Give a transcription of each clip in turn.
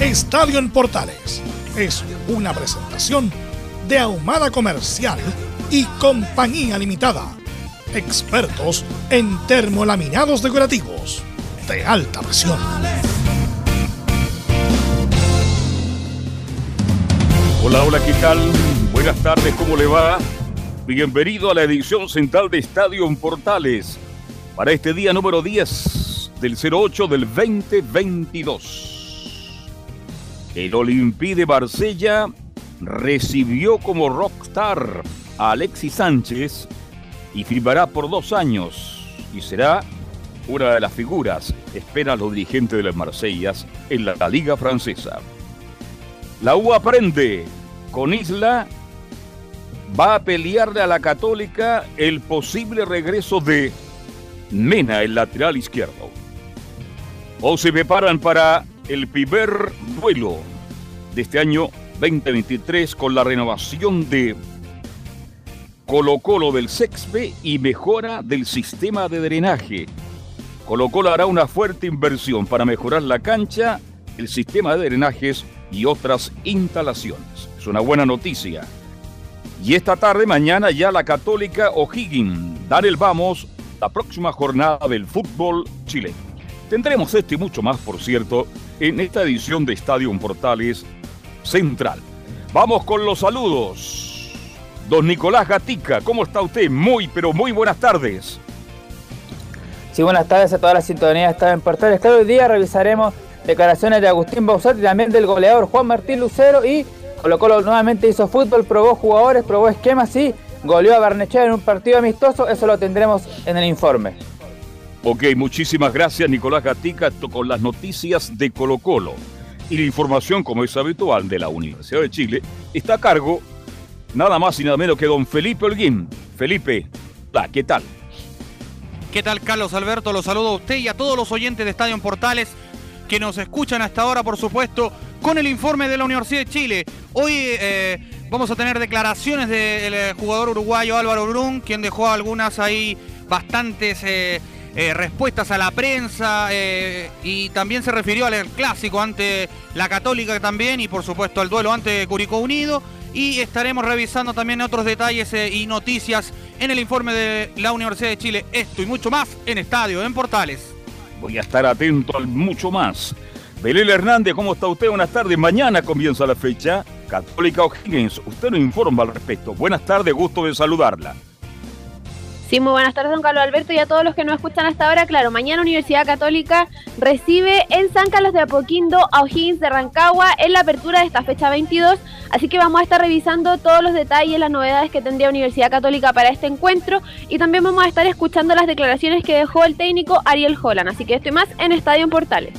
Estadio en Portales es una presentación de Ahumada Comercial y Compañía Limitada. Expertos en termolaminados decorativos de alta presión. Hola, hola, ¿qué tal? Buenas tardes, ¿cómo le va? Bienvenido a la edición central de Estadio en Portales para este día número 10 del 08 del 2022. El Olympique de Marsella recibió como rockstar a Alexis Sánchez y firmará por dos años y será una de las figuras, espera los dirigentes de las Marsellas en la, la Liga Francesa. La U aprende con Isla va a pelearle a la Católica el posible regreso de Mena, el lateral izquierdo. O se preparan para el primer duelo de este año 2023 con la renovación de Colo Colo del Sexpe y mejora del sistema de drenaje. Colo Colo hará una fuerte inversión para mejorar la cancha, el sistema de drenajes y otras instalaciones. Es una buena noticia. Y esta tarde, mañana ya la Católica O'Higgins dan el vamos la próxima jornada del fútbol chileno. Tendremos este y mucho más, por cierto, en esta edición de Estadio Portales Central. Vamos con los saludos. Don Nicolás Gatica, ¿cómo está usted? Muy, pero muy buenas tardes. Sí, buenas tardes a toda la sintonía de Estadio en Portales. Cada día revisaremos declaraciones de Agustín Bausat y también del goleador Juan Martín Lucero y Colo Colo nuevamente hizo fútbol, probó jugadores, probó esquemas y goleó a Barnechea en un partido amistoso. Eso lo tendremos en el informe. Ok, muchísimas gracias Nicolás Gatica con las noticias de Colo Colo. Y la información, como es habitual, de la Universidad de Chile está a cargo nada más y nada menos que don Felipe Holguín. Felipe, ¿qué tal? ¿Qué tal Carlos Alberto? Los saludo a usted y a todos los oyentes de Estadio en Portales que nos escuchan hasta ahora, por supuesto, con el informe de la Universidad de Chile. Hoy eh, vamos a tener declaraciones del eh, jugador uruguayo Álvaro Brun, quien dejó algunas ahí bastantes... Eh, eh, respuestas a la prensa eh, y también se refirió al clásico ante la Católica también y por supuesto al duelo ante Curicó Unido y estaremos revisando también otros detalles eh, y noticias en el informe de la Universidad de Chile. Esto y mucho más en Estadio, en Portales. Voy a estar atento al mucho más. Belén Hernández, ¿cómo está usted? Buenas tardes. Mañana comienza la fecha. Católica O'Higgins, usted nos informa al respecto. Buenas tardes, gusto de saludarla. Sí, muy buenas tardes, don Carlos Alberto, y a todos los que nos escuchan hasta ahora. Claro, mañana Universidad Católica recibe en San Carlos de Apoquindo a O'Higgins de Rancagua en la apertura de esta fecha 22. Así que vamos a estar revisando todos los detalles, las novedades que tendría Universidad Católica para este encuentro. Y también vamos a estar escuchando las declaraciones que dejó el técnico Ariel Holland. Así que estoy más en Estadio en Portales.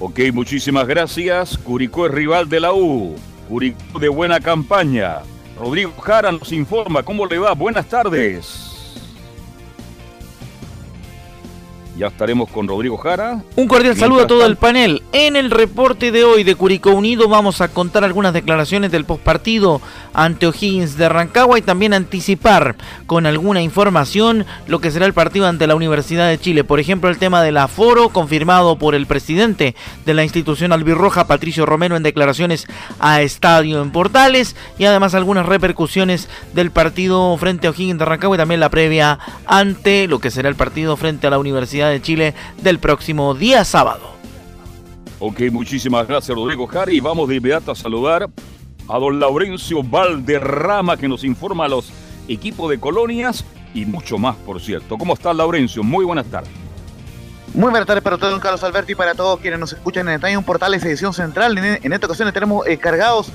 Ok, muchísimas gracias. Curicó es rival de la U. Curicó de buena campaña. Rodrigo Jara nos informa cómo le va. Buenas tardes. Ya estaremos con Rodrigo Jara. Un cordial saludo a todo el panel. En el reporte de hoy de Curicó Unido vamos a contar algunas declaraciones del postpartido ante O'Higgins de Rancagua y también anticipar con alguna información lo que será el partido ante la Universidad de Chile. Por ejemplo, el tema del aforo confirmado por el presidente de la institución albirroja, Patricio Romero, en declaraciones a Estadio en Portales y además algunas repercusiones del partido frente a O'Higgins de Rancagua y también la previa ante lo que será el partido frente a la Universidad de Chile del próximo día sábado. Ok, muchísimas gracias Rodrigo Jari. Y vamos de inmediato a saludar a don Laurencio Valderrama que nos informa a los equipos de colonias y mucho más, por cierto. ¿Cómo está Laurencio? Muy buenas tardes. Muy buenas tardes para todos, don Carlos Alberto, y para todos quienes nos escuchan en Estadio Portales Edición Central. En, esta ocasión tenemos eh, cargados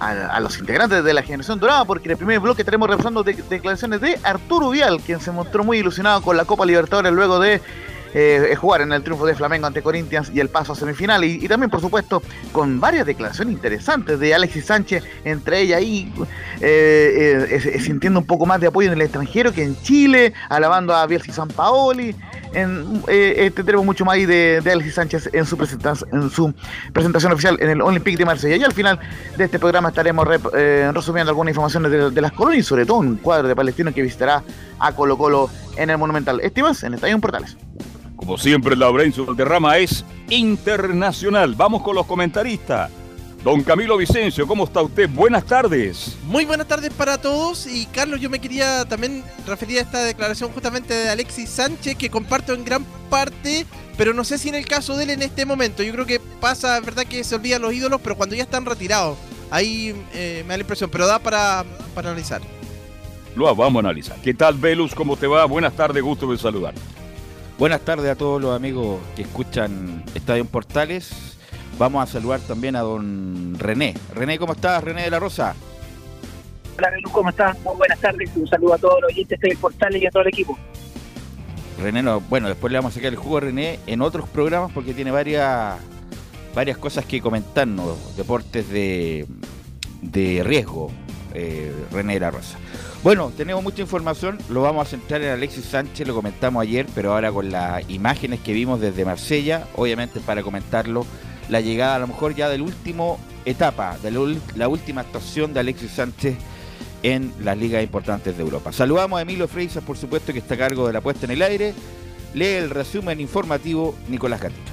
a, los integrantes de la generación dorada, porque en el primer bloque tenemos repasando declaraciones de Arturo Vial, quien se mostró muy ilusionado con la Copa Libertadores luego de eh, jugar en el triunfo de Flamengo ante Corinthians y el paso a semifinal. Y, también, por supuesto, con varias declaraciones interesantes de Alexis Sánchez, entre ellas ahí eh, eh, sintiendo un poco más de apoyo en el extranjero que en Chile, alabando a Bielsa y San Paoli. En, tendremos mucho más ahí de, Alexis Sánchez en su, presentación, oficial en el Olympique de Marsella. Y al final de este programa estaremos resumiendo algunas informaciones de, de las colonias y sobre todo un cuadro de palestino que visitará a Colo Colo en el Monumental. Estimas en Estadio Portales. Como siempre, Laurencio Valderrama es internacional. Vamos con los comentaristas. Don Camilo Vicencio, ¿cómo está usted? Buenas tardes. Muy buenas tardes para todos. Y Carlos, yo me quería también referir a esta declaración justamente de Alexis Sánchez, que comparto en gran parte, pero no sé si en el caso de él en este momento. Yo creo que pasa, es verdad que se olvidan los ídolos, pero cuando ya están retirados. Ahí eh, me da la impresión, pero da para, para analizar. Lo vamos a analizar. ¿Qué tal, Velus? ¿Cómo te va? Buenas tardes, gusto de saludar. Buenas tardes a todos los amigos que escuchan Estadio Portales. Vamos a saludar también a don René. René, ¿cómo estás? René de la Rosa. Hola, Belú, ¿cómo estás? Muy buenas tardes. Un saludo a todos los oyentes de Portales y a todo el equipo. René, no, bueno, después le vamos a sacar el jugo a René en otros programas porque tiene varias, varias cosas que comentarnos. Deportes de, de riesgo, eh, René de la Rosa. Bueno, tenemos mucha información, lo vamos a centrar en Alexis Sánchez, lo comentamos ayer, pero ahora con las imágenes que vimos desde Marsella, obviamente para comentarlo, la llegada a lo mejor ya de la última etapa, de la, última actuación de Alexis Sánchez en las ligas importantes de Europa. Saludamos a Emilio Freisas, por supuesto, que está a cargo de la puesta en el aire. Lee el resumen informativo Nicolás Gatito.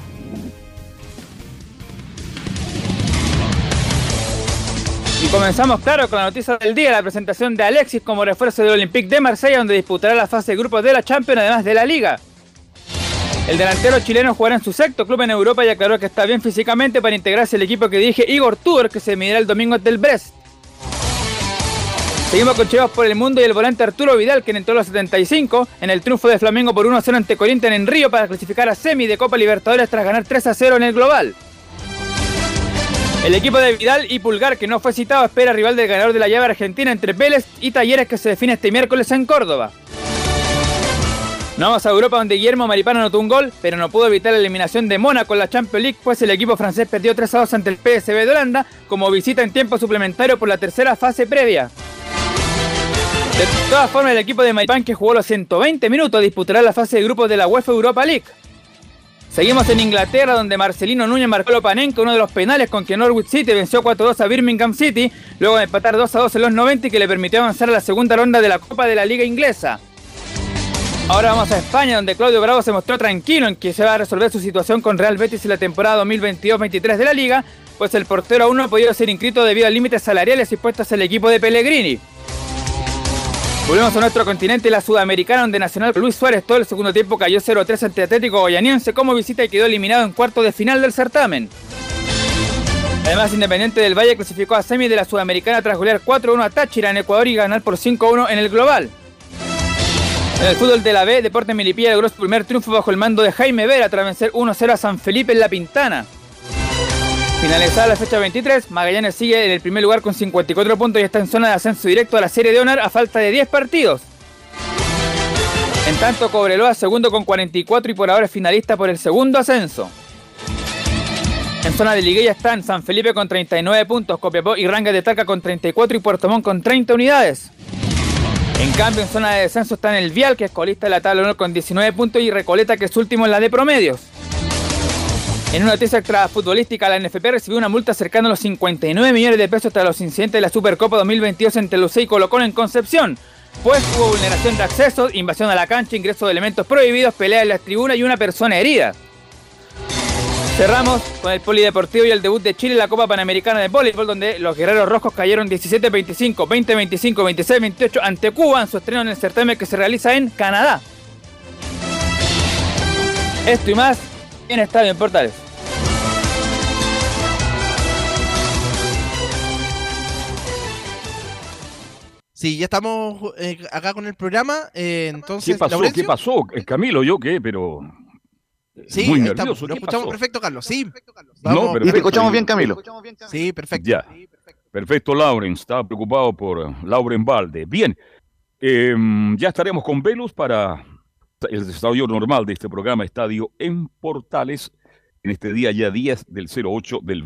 Y comenzamos, claro, con la noticia del día, la presentación de Alexis como refuerzo del Olympique de Marsella, donde disputará la fase de grupos de la Champions, además de la Liga. El delantero chileno jugará en su sexto club en Europa y aclaró que está bien físicamente para integrarse al equipo que dirige Igor Tudor, que se medirá el domingo ante el Brest. Seguimos con Chivas por el mundo y el volante Arturo Vidal, quien entró a los 75 en el triunfo de Flamengo por 1-0 ante Corinthians en Río para clasificar a semi de Copa Libertadores tras ganar 3-0 en el global. El equipo de Vidal y Pulgar, que no fue citado, espera rival del ganador de la llave argentina entre Vélez y Talleres que se define este miércoles en Córdoba. No vamos a Europa donde Guillermo Maripano anotó un gol, pero no pudo evitar la eliminación de Mónaco en la Champions League, pues el equipo francés perdió 3 a 2 ante el PSV de Holanda como visita en tiempo suplementario por la tercera fase previa. De todas formas, el equipo de Maripán que jugó los 120 minutos disputará la fase de grupos de la UEFA Europa League. Seguimos en Inglaterra, donde Marcelino Núñez marcó lo Panenka, uno de los penales con que Norwich City venció 4-2 a Birmingham City, luego de empatar 2-2 en los 90 y que le permitió avanzar a la segunda ronda de la Copa de la Liga Inglesa. Ahora vamos a España, donde Claudio Bravo se mostró tranquilo en que se va a resolver su situación con Real Betis en la temporada 2022-23 de la Liga, pues el portero aún no ha podido ser inscrito debido a límites salariales impuestos al equipo de Pellegrini. Volvemos a nuestro continente, la sudamericana, donde Nacional Luis Suárez todo el segundo tiempo cayó 0-3 ante Atlético Goyaniense como visita y quedó eliminado en cuarto de final del certamen. Además, Independiente del Valle clasificó a semi de la Sudamericana tras golear 4-1 a Táchira en Ecuador y ganar por 5-1 en el global. En el fútbol de la B, Deporte Milipilla logró su primer triunfo bajo el mando de Jaime Vera tras vencer 1-0 a San Felipe en La Pintana. Finalizada la fecha 23, Magallanes sigue en el primer lugar con 54 puntos y está en zona de ascenso directo a la Serie de Honor a falta de 10 partidos. En tanto, Cobreloa segundo con 44 y por ahora es finalista por el segundo ascenso. En zona de liguilla están San Felipe con 39 puntos, Copiapó y Ranga de Talca con 34 y Puerto Montt con 30 unidades. En cambio, en zona de descenso están el Vial, que es colista de la tabla 1 con 19 puntos, y Recoleta, que es último en la de promedios. En una noticia extra futbolística, la NFP recibió una multa cercana a los 59 millones de pesos tras los incidentes de la Supercopa 2022 entre Lucé y Colocón en Concepción. Pues hubo vulneración de acceso, invasión a la cancha, ingreso de elementos prohibidos, pelea en las tribunas y una persona herida. Cerramos con el polideportivo y el debut de Chile en la Copa Panamericana de Voleibol, donde los guerreros rojos cayeron 17-25, 20-25, 26-28 ante Cuba en su estreno en el certamen que se realiza en Canadá. Esto y más en Estadio en Portales. Sí, ya estamos eh, acá con el programa. Eh, entonces, ¿Qué pasó? ¿Qué pasó? Eh, Camilo, yo qué, pero. Sí, Muy nervioso. Lo ¿Qué escuchamos pasó? perfecto, Carlos. Sí. No, perfecto. Y te escuchamos bien, Camilo. Sí, perfecto. Ya. Perfecto, Lawrence. Estaba preocupado por eh, Lauren Valde. Bien. eh, ya estaremos con Velus para el desarrollo normal de este programa Estadio en Portales en este día ya 10 del 08 del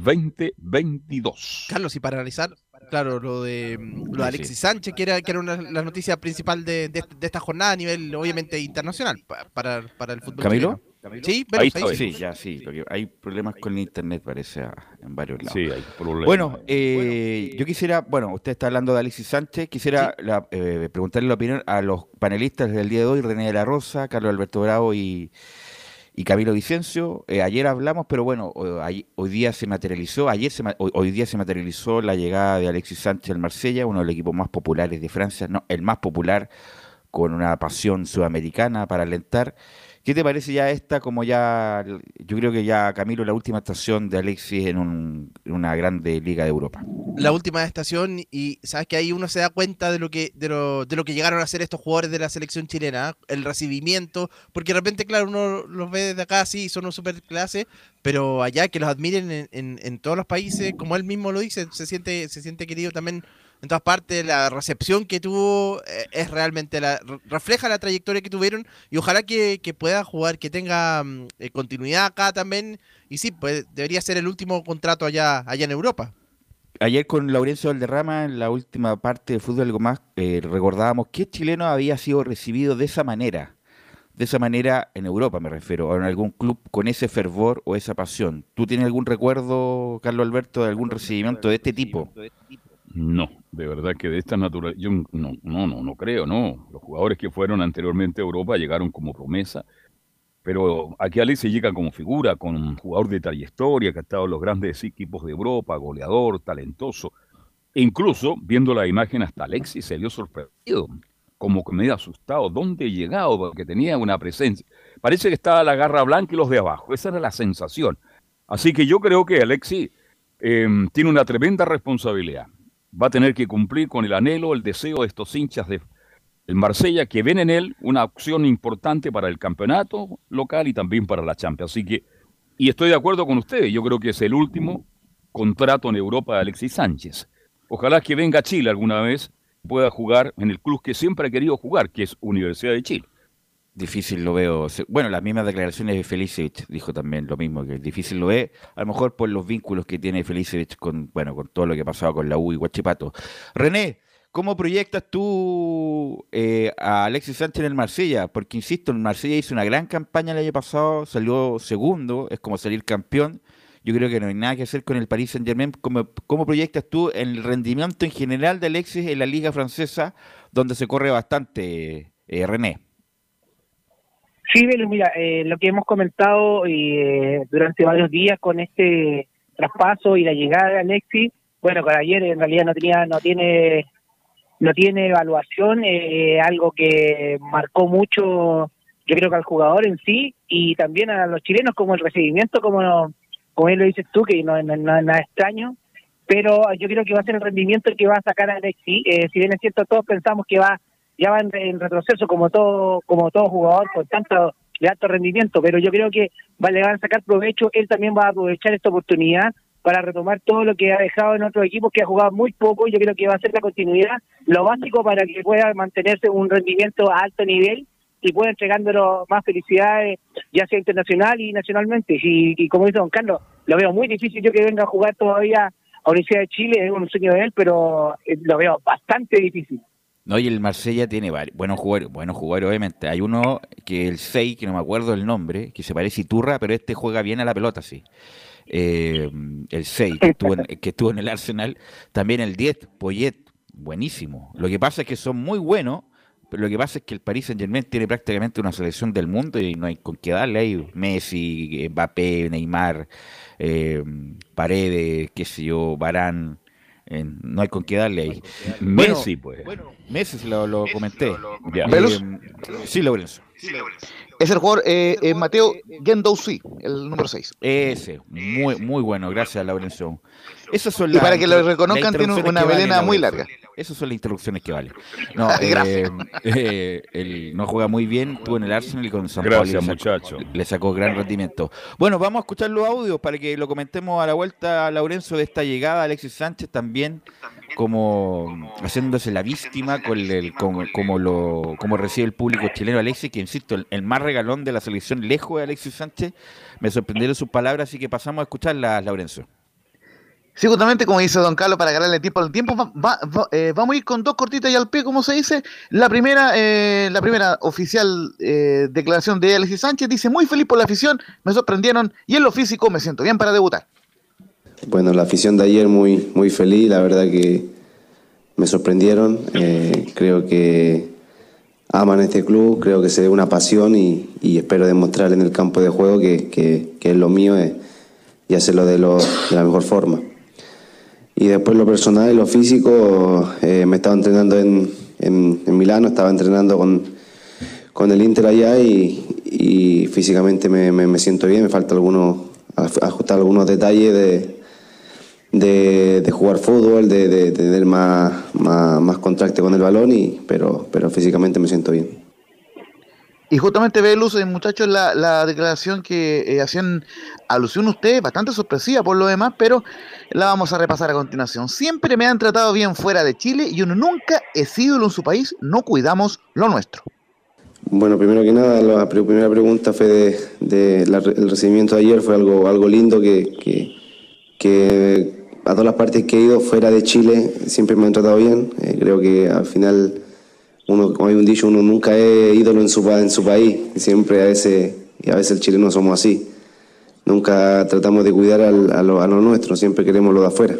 2022. Carlos, y para analizar, claro, lo de, mm, lo de Alexis Sánchez, que era, que era una, la noticia principal de, de- de esta jornada a nivel, obviamente, internacional pa- para, para el fútbol ¿Camilo? chileno. Sí, ahí sí. Sí, ya, sí. Porque hay problemas con el internet, parece, en varios lados. Sí, hay problemas. Bueno, eh, yo quisiera, bueno, usted está hablando de Alexis Sánchez, quisiera la- eh, preguntarle la opinión a los panelistas del día de hoy, René de la Rosa, Carlos Alberto Bravo y, y Camilo Vicencio. Eh, ayer hablamos, pero bueno, hoy, día se materializó, ayer se, hoy día se materializó la llegada de Alexis Sánchez al Marsella, uno de los equipos más populares de Francia, no, el más popular, con una pasión sudamericana para alentar. ¿Qué te parece ya esta, como ya, yo creo que ya Camilo, la última estación de Alexis en, un- en una grande liga de Europa? la última estación y sabes que ahí uno se da cuenta de lo que de lo, de lo que llegaron a hacer estos jugadores de la selección chilena, ¿eh? el recibimiento, porque de repente, claro, uno los ve desde acá, sí, son un super clase, pero allá que los admiren en, en- en todos los países, como él mismo lo dice, se siente, se siente querido también en todas partes, la recepción que tuvo eh, es realmente, la, re- refleja la trayectoria que tuvieron y ojalá que, que pueda jugar, que tenga mm, eh, continuidad acá también, y sí, pues debería ser el último contrato allá, allá en Europa. Ayer con Laurencio Valderrama, en la última parte de Fútbol Algo Más, eh, recordábamos qué chileno había sido recibido de esa manera. De esa manera en Europa, me refiero, o en algún club con ese fervor o esa pasión. ¿Tú tienes algún recuerdo, Carlos Alberto, de algún recibimiento de este tipo? No, de verdad que de esta naturaleza, yo no, no, no, no creo, no. Los jugadores que fueron anteriormente a Europa llegaron como promesa, pero aquí Alexis llega como figura, con un jugador de trayectoria que ha estado en los grandes equipos de Europa, goleador, talentoso. E incluso, viendo la imagen, hasta Alexis se vio sorprendido, como que medio asustado. ¿Dónde he llegado? Porque tenía una presencia. Parece que estaba la garra blanca y los de abajo. Esa era la sensación. Así que yo creo que Alexis eh, tiene una tremenda responsabilidad. Va a tener que cumplir con el anhelo, el deseo de estos hinchas de el Marsella que ven en él una opción importante para el campeonato local y también para la Champions. Así que, y estoy de acuerdo con ustedes, yo creo que es el último contrato en Europa de Alexis Sánchez. Ojalá que venga a Chile alguna vez, pueda jugar en el club que siempre ha querido jugar, que es Universidad de Chile. Difícil lo veo. Bueno, las mismas declaraciones de Felicevich dijo también lo mismo, que difícil lo ve, a lo mejor por los vínculos que tiene Felicevich con, bueno, con todo lo que ha pasado con la U y Guachipato. René, ¿cómo proyectas tú eh, a Alexis Sánchez en el Marsella? Porque, insisto, el Marsella hizo una gran campaña el año pasado, salió segundo, es como salir campeón. Yo creo que no hay nada que hacer con el Paris Saint Germain. ¿Cómo, cómo proyectas tú el rendimiento en general de Alexis en la liga francesa, donde se corre bastante, eh, René? Sí, Velo, mira, eh, lo que hemos comentado eh, durante varios días con este traspaso y la llegada de Alexis, bueno, con ayer en realidad no tenía, no tiene, no tiene evaluación, eh, algo que marcó mucho, yo creo que al jugador en sí y también a los chilenos como el recibimiento, como como él lo dices tú, que no, no, no es nada extraño, pero yo creo que va a ser el rendimiento el que va a sacar a Alexis. Eh, si bien es cierto, todos pensamos que va ya va en, retroceso como todo como todo jugador con tanto de alto rendimiento, pero yo creo que va, le van a sacar provecho, él también va a aprovechar esta oportunidad para retomar todo lo que ha dejado en otros equipos que ha jugado muy poco, yo creo que va a ser la continuidad, lo básico para que pueda mantenerse un rendimiento a alto nivel y pueda entregándolo más felicidades, ya sea internacional y nacionalmente. Y, y como dice don Carlos, lo veo muy difícil yo que venga a jugar todavía a Universidad de Chile, es un sueño de él, pero eh, lo veo bastante difícil. No, y el Marsella tiene varios, buenos jugadores, buenos jugadores obviamente. Hay uno que el 6, que no me acuerdo el nombre, que se parece a Iturra, pero este juega bien a la pelota, sí. Eh, el 6, que estuvo, en, que estuvo en el Arsenal. También el 10, Poyet, buenísimo. Lo que pasa es que son muy buenos, pero lo que pasa es que el Paris Saint Germain tiene prácticamente una selección del mundo y no hay con qué darle ahí. Messi, Mbappé, Neymar, eh, Paredes, qué sé yo, Barán. Eh, no hay con qué darle ahí. Messi, pues. Messi se lo, lo comenté. Ya. Eh, sí, Lorenzo. Es el jugador eh, eh, Mateo Gendouzi, el número 6. Ese, muy, muy bueno, gracias, Lorenzo. Esas son Y las- para que lo reconozcan, tiene una melena muy Laurencio. larga. Esas son las interrupciones que valen. No, eh, eh, él no juega muy bien, estuvo en el Arsenal y con San Gracias, Paulo le sacó- muchacho. Le sacó gran rendimiento. Bueno, vamos a escuchar los audios para que lo comentemos a la vuelta, Laurencio, de esta llegada. Alexis Sánchez también como haciéndose la víctima con el, como, como lo como recibe el público chileno Alexis, que insisto, el, el más regalón de la selección lejos de Alexis Sánchez. Me sorprendieron sus palabras, así que pasamos a escucharlas, Laurencio. Sí, justamente como dice Don Carlos, para ganarle tiempo al tiempo, eh, vamos a ir con dos cortitas y al pie, como se dice. La primera, eh, la primera oficial eh, declaración de Alexis Sánchez dice, muy feliz por la afición, me sorprendieron y en lo físico me siento bien para debutar. Bueno, la afición de ayer muy, muy feliz, la verdad que me sorprendieron. eh, creo que aman este club, creo que se ve una pasión y, y espero demostrar en el campo de juego que, que- que es lo mío eh, y hacerlo de, lo- de la mejor forma. Y después lo personal y lo físico, eh, me estaba entrenando en, en, en Milano, estaba entrenando con, con el Inter allá y, físicamente me, me- siento bien, me falta algunos, ajustar algunos detalles de, de, jugar fútbol, de, de- de tener más, más, más contacto con el balón, y, pero, pero físicamente me siento bien. Y justamente ve luz, eh, muchachos, la, la declaración que eh, hacían alusión ustedes, bastante sorpresiva por lo demás, pero la vamos a repasar a continuación. Siempre me han tratado bien fuera de Chile y uno nunca es ídolo en su país, no cuidamos lo nuestro. Bueno, primero que nada, la primera pregunta fue de, el recibimiento de ayer, fue algo, algo lindo que a todas las partes que he ido fuera de Chile siempre me han tratado bien. Eh, creo que al final, uno, hay un dicho, uno nunca es ídolo en su, en su país, siempre a veces, y a veces el chileno somos así. Nunca tratamos de cuidar al- a, lo, a lo nuestro, siempre queremos lo de afuera.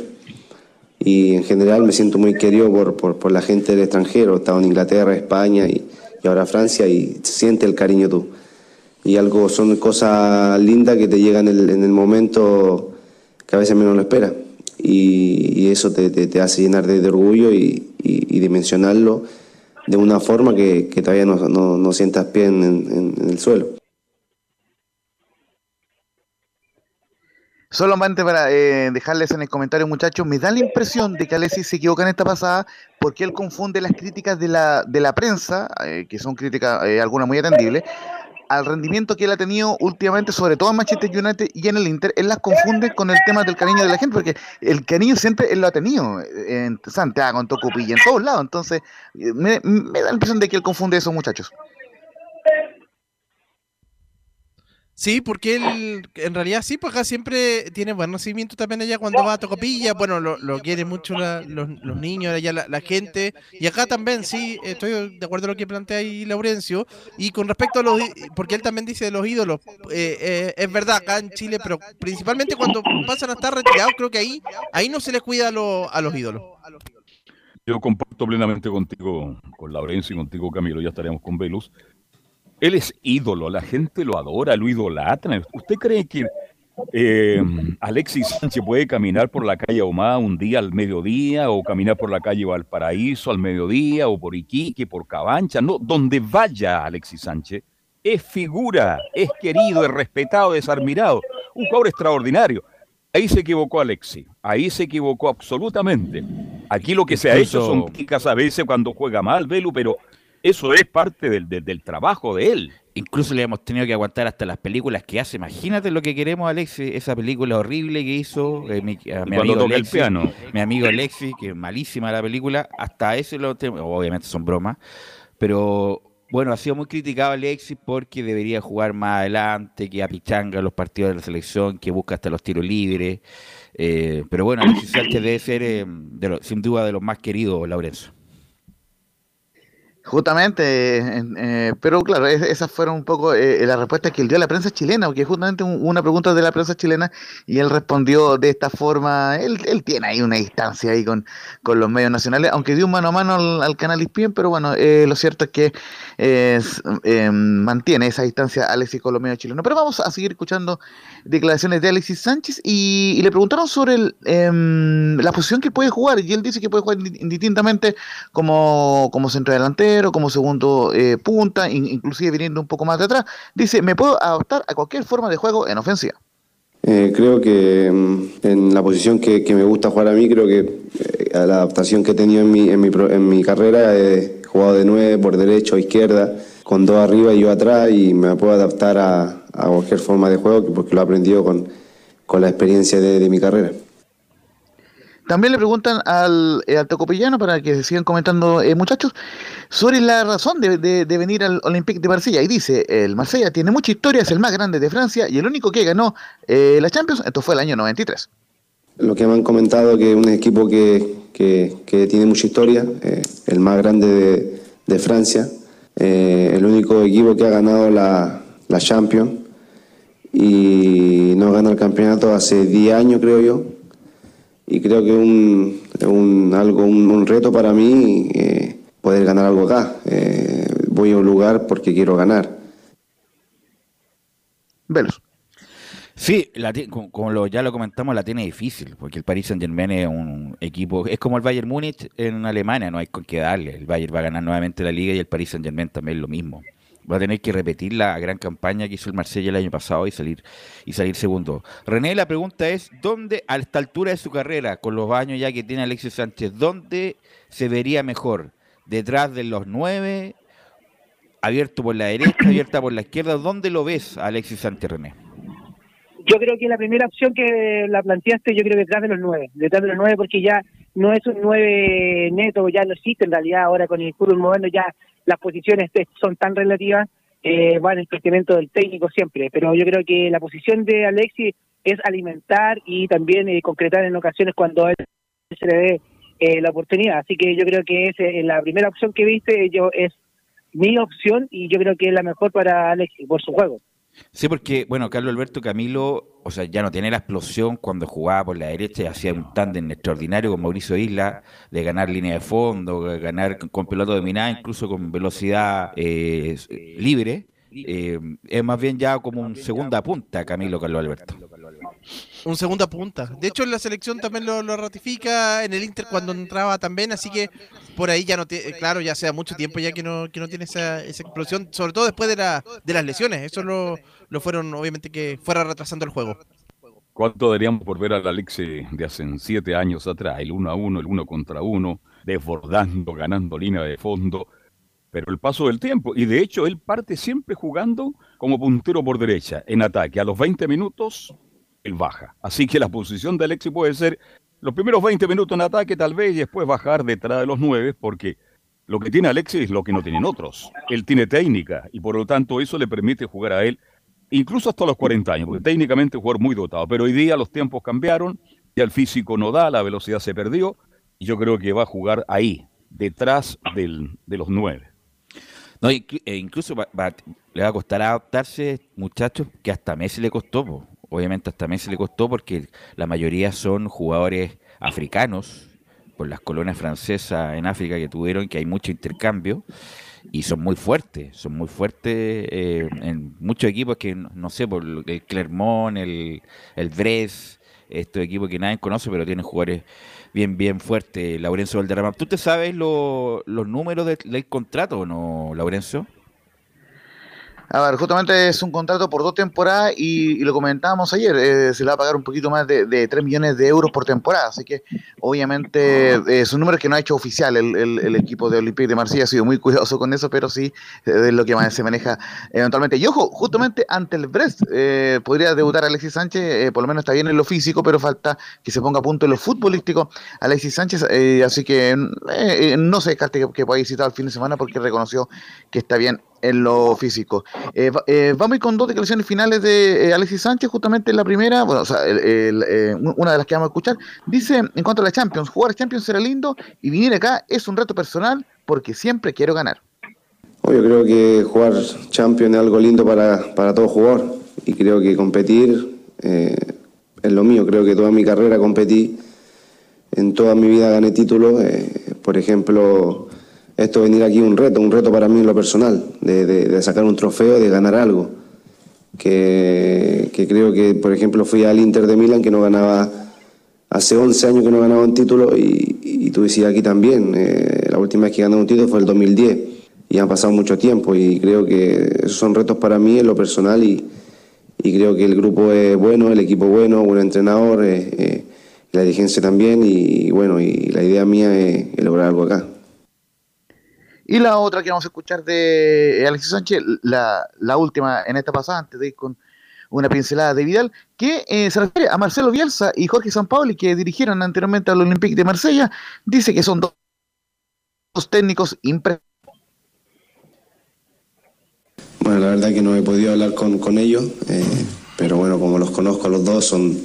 Y en general me siento muy querido por, por, por la gente del extranjero. He estado en Inglaterra, España y, y ahora Francia y siente el cariño tú. Y algo son cosas lindas que te llegan en el, en el momento que a veces menos lo esperas. Y, y eso te, te- te hace llenar de, de orgullo y, y- y dimensionarlo de una forma que, que todavía no, no, no sientas pie en- en- el suelo. Solamente para eh, dejarles en el comentario, muchachos, me da la impresión de que Alexis se equivoca en esta pasada porque él confunde las críticas de la, de la prensa, eh, que son críticas, eh, algunas muy atendibles, al rendimiento que él ha tenido últimamente, sobre todo en Manchester United y en el Inter, él las confunde con el tema del cariño de la gente, porque el cariño siempre él lo ha tenido en Santiago, en Tocopilla, en todos lados. Entonces, me, me da la impresión de que él confunde eso, muchachos. Sí, porque él en realidad sí, pues acá siempre tiene buen recibimiento también allá cuando va a Tocopilla, bueno, lo, lo quiere mucho la- los, los niños, allá la, la gente, y acá también sí, estoy de acuerdo con lo que plantea ahí Laurencio, y con respecto a los, porque él también dice de los ídolos, eh, eh, es verdad, acá en Chile, pero principalmente cuando pasan a estar retirados, creo que ahí, ahí no se les cuida a, los- a los ídolos. Yo comparto plenamente contigo, con Laurencio y contigo, Camilo, ya estaremos con Velus. Él es ídolo, la gente lo adora, lo idolatra. ¿Usted cree que eh, Alexis Sánchez puede caminar por la calle Ahumada un día al mediodía o caminar por la calle Valparaíso al mediodía o por Iquique, por Cabancha? No, donde vaya Alexis Sánchez es figura, es querido, es respetado, es admirado. Un jugador extraordinario. Ahí se equivocó Alexis, ahí se equivocó absolutamente. Aquí lo que se ha hecho son críticas a veces cuando juega mal, Velu, pero eso es parte del, del- del trabajo de él. Incluso le hemos tenido que aguantar hasta las películas que hace. Imagínate lo que queremos, Alexis, esa película horrible que hizo eh, mi, a mi Cuando amigo toca el Alexis, piano. mi amigo Alexis, que es malísima la película, hasta eso lo tenemos, obviamente son bromas, pero bueno, ha sido muy criticado Alexis porque debería jugar más adelante, que apichanga los partidos de la selección, que busca hasta los tiros libres, eh, pero bueno, Alexis Sánchez debe ser eh, de lo- sin duda de los más queridos, Laurencio. Justamente, eh, eh, pero claro, es- esas fueron un poco eh, las respuestas que él dio a la prensa chilena, porque justamente un- una pregunta de la prensa chilena y él respondió de esta forma, él, él tiene ahí una distancia ahí con, con los medios nacionales, aunque dio mano a mano al, al canal ISPIN, pero bueno, eh, lo cierto es que eh, s- eh, mantiene esa distancia Alexis con los medios chilenos. Pero vamos a seguir escuchando declaraciones de Alexis Sánchez y, y le preguntaron sobre el, em, la posición que puede jugar y él dice que puede jugar indi- indistintamente como, como centro delantero, como segundo eh, punta, in- inclusive viniendo un poco más de atrás. Dice, me puedo adaptar a cualquier forma de juego en ofensiva. Eh, creo que mm, en la posición que, que me gusta jugar a mí, creo que eh, la adaptación que he tenido en mi, en mi, en mi carrera. He jugado de nueve, por derecho, izquierda, con dos arriba y yo atrás y me puedo adaptar a, a cualquier forma de juego porque lo he aprendido con, con la experiencia de, de mi carrera. También le preguntan al, eh, al Tocopillano, para que sigan comentando, eh, muchachos, sobre la razón de, de, venir al Olympique de Marsella. Y dice, el Marsella tiene mucha historia, es el más grande de Francia y el único que ganó eh, la Champions, esto fue el año 93. Lo que me han comentado que es un equipo que, que, tiene mucha historia, eh, el más grande de, de Francia, el único equipo que ha ganado la, la Champions y no gana el campeonato hace 10 años, creo yo y creo que es un, un, algo, un, un, reto para mí eh, poder ganar algo acá. Eh, voy a un lugar porque quiero ganar. Velos. Sí, la, como lo, ya lo comentamos, la tiene difícil, porque el Paris Saint Germain es un equipo, es como el Bayern Múnich en Alemania, no hay con qué darle. El Bayern va a ganar nuevamente la liga y el Paris Saint Germain también lo mismo va a tener que repetir la gran campaña que hizo el Marsella el año pasado y salir y salir segundo. René, la pregunta es, ¿dónde a esta altura de su carrera, con los años ya que tiene Alexis Sánchez, dónde se vería mejor? ¿Detrás de los nueve? ¿Abierto por la derecha, abierta por la izquierda? ¿Dónde lo ves a Alexis Sánchez, René? Yo creo que la primera opción que la planteaste, yo creo que detrás de los nueve, detrás de los nueve porque ya no es un nueve neto, ya no existe en realidad ahora con el fútbol moderno, ya las posiciones son tan relativas, eh, va en el crecimiento del técnico siempre, pero yo creo que la posición de Alexis es alimentar y también eh, concretar en ocasiones cuando él se le dé eh, la oportunidad. Así que yo creo que es eh, la primera opción que viste, yo es mi opción y yo creo que es la mejor para Alexis por su juego. Sí, porque, bueno, Carlos Alberto Camilo, o sea, ya no tiene la explosión cuando jugaba por la derecha y hacía un tándem extraordinario con Mauricio Isla, de ganar línea de fondo, de ganar con pelota dominada, incluso con velocidad eh, libre. Eh, es más bien ya como un segunda punta, Camilo Carlos Alberto. Un segunda punta. De hecho, la selección también lo, lo, ratifica en el Inter cuando entraba también, así que por ahí ya no tiene, claro, ya sea mucho tiempo ya que no, que no tiene esa, esa explosión, sobre todo después de, la, de las lesiones. Eso lo, lo fueron, obviamente, que fuera retrasando el juego. ¿Cuánto daríamos por ver al Alexi de hace siete años atrás? El uno a uno, el uno contra uno, desbordando, ganando línea de fondo. Pero el paso del tiempo, y de hecho él parte siempre jugando como puntero por derecha, en ataque. A los 20 minutos, él baja. Así que la posición de Alexi puede ser los primeros 20 minutos en ataque tal vez y después bajar detrás de los 9 porque lo que tiene Alexis es lo que no tienen otros. Él tiene técnica y por lo tanto eso le permite jugar a él incluso hasta los 40 años, porque técnicamente es muy dotado. Pero hoy día los tiempos cambiaron, ya el físico no da, la velocidad se perdió y yo creo que va a jugar ahí, detrás del, de los 9. No, incluso va, le va a costar adaptarse, muchachos, que hasta Messi le costó. Obviamente hasta Messi le costó porque la mayoría son jugadores africanos, por las colonias francesas en África que tuvieron, que hay mucho intercambio, y son muy fuertes, son muy fuertes eh, en muchos equipos que, no sé, por el Clermont, el, el Brest, estos equipos que nadie conoce, pero tienen jugadores bien, bien fuertes. Laurencio Valderrama, ¿tú te sabes lo, los números de, del contrato o no, Laurencio? A ver, justamente es un contrato por dos temporadas y, y lo comentábamos ayer, eh, se le va a pagar un poquito más de, de 3 millones de euros por temporada, así que obviamente eh, es un número que no ha hecho oficial el, equipo de Olympique de Marsella, ha sido muy cuidadoso con eso, pero sí eh, es lo que más se maneja eventualmente. Y ojo, justamente ante el Brest eh, podría debutar Alexis Sánchez, por lo menos está bien en lo físico, pero falta que se ponga a punto en lo futbolístico Alexis Sánchez, así que no se descarte que, que pueda visitar el fin de semana porque reconoció que está bien en lo físico. Eh, eh, vamos a ir con dos declaraciones finales de eh, Alexis Sánchez, justamente en la primera, bueno, o sea, eh, una de las que vamos a escuchar. Dice, en cuanto a la Champions, jugar Champions será lindo y venir acá es un reto personal porque siempre quiero ganar. Yo creo que jugar Champions es algo lindo para, para todo jugador y creo que competir eh, es lo mío. Creo que toda mi carrera competí, en toda mi vida gané títulos. por ejemplo esto venir aquí un reto, un reto para mí en lo personal, de, sacar un trofeo, de ganar algo. Que, creo que, por ejemplo, fui al Inter de Milán, que no ganaba, hace 11 años que no ganaba un título, y, y tú decías aquí también, eh, la última vez que gané un título fue el 2010, y han pasado mucho tiempo, y creo que esos son retos para mí en lo personal, y, creo que el grupo es bueno, el equipo bueno, buen entrenador, eh, eh, la dirigencia también y, bueno, y la idea mía es, lograr algo acá. Y la otra que vamos a escuchar de Alexis Sánchez, la, última en esta pasada, antes de ir con una pincelada de Vidal, que eh, se refiere a Marcelo Bielsa y Jorge Sampaoli, que dirigieron anteriormente al Olympique de Marsella, dice que son dos, técnicos impresionantes. Bueno, la verdad que no he podido hablar con, con ellos, eh, pero bueno, como los conozco los dos, son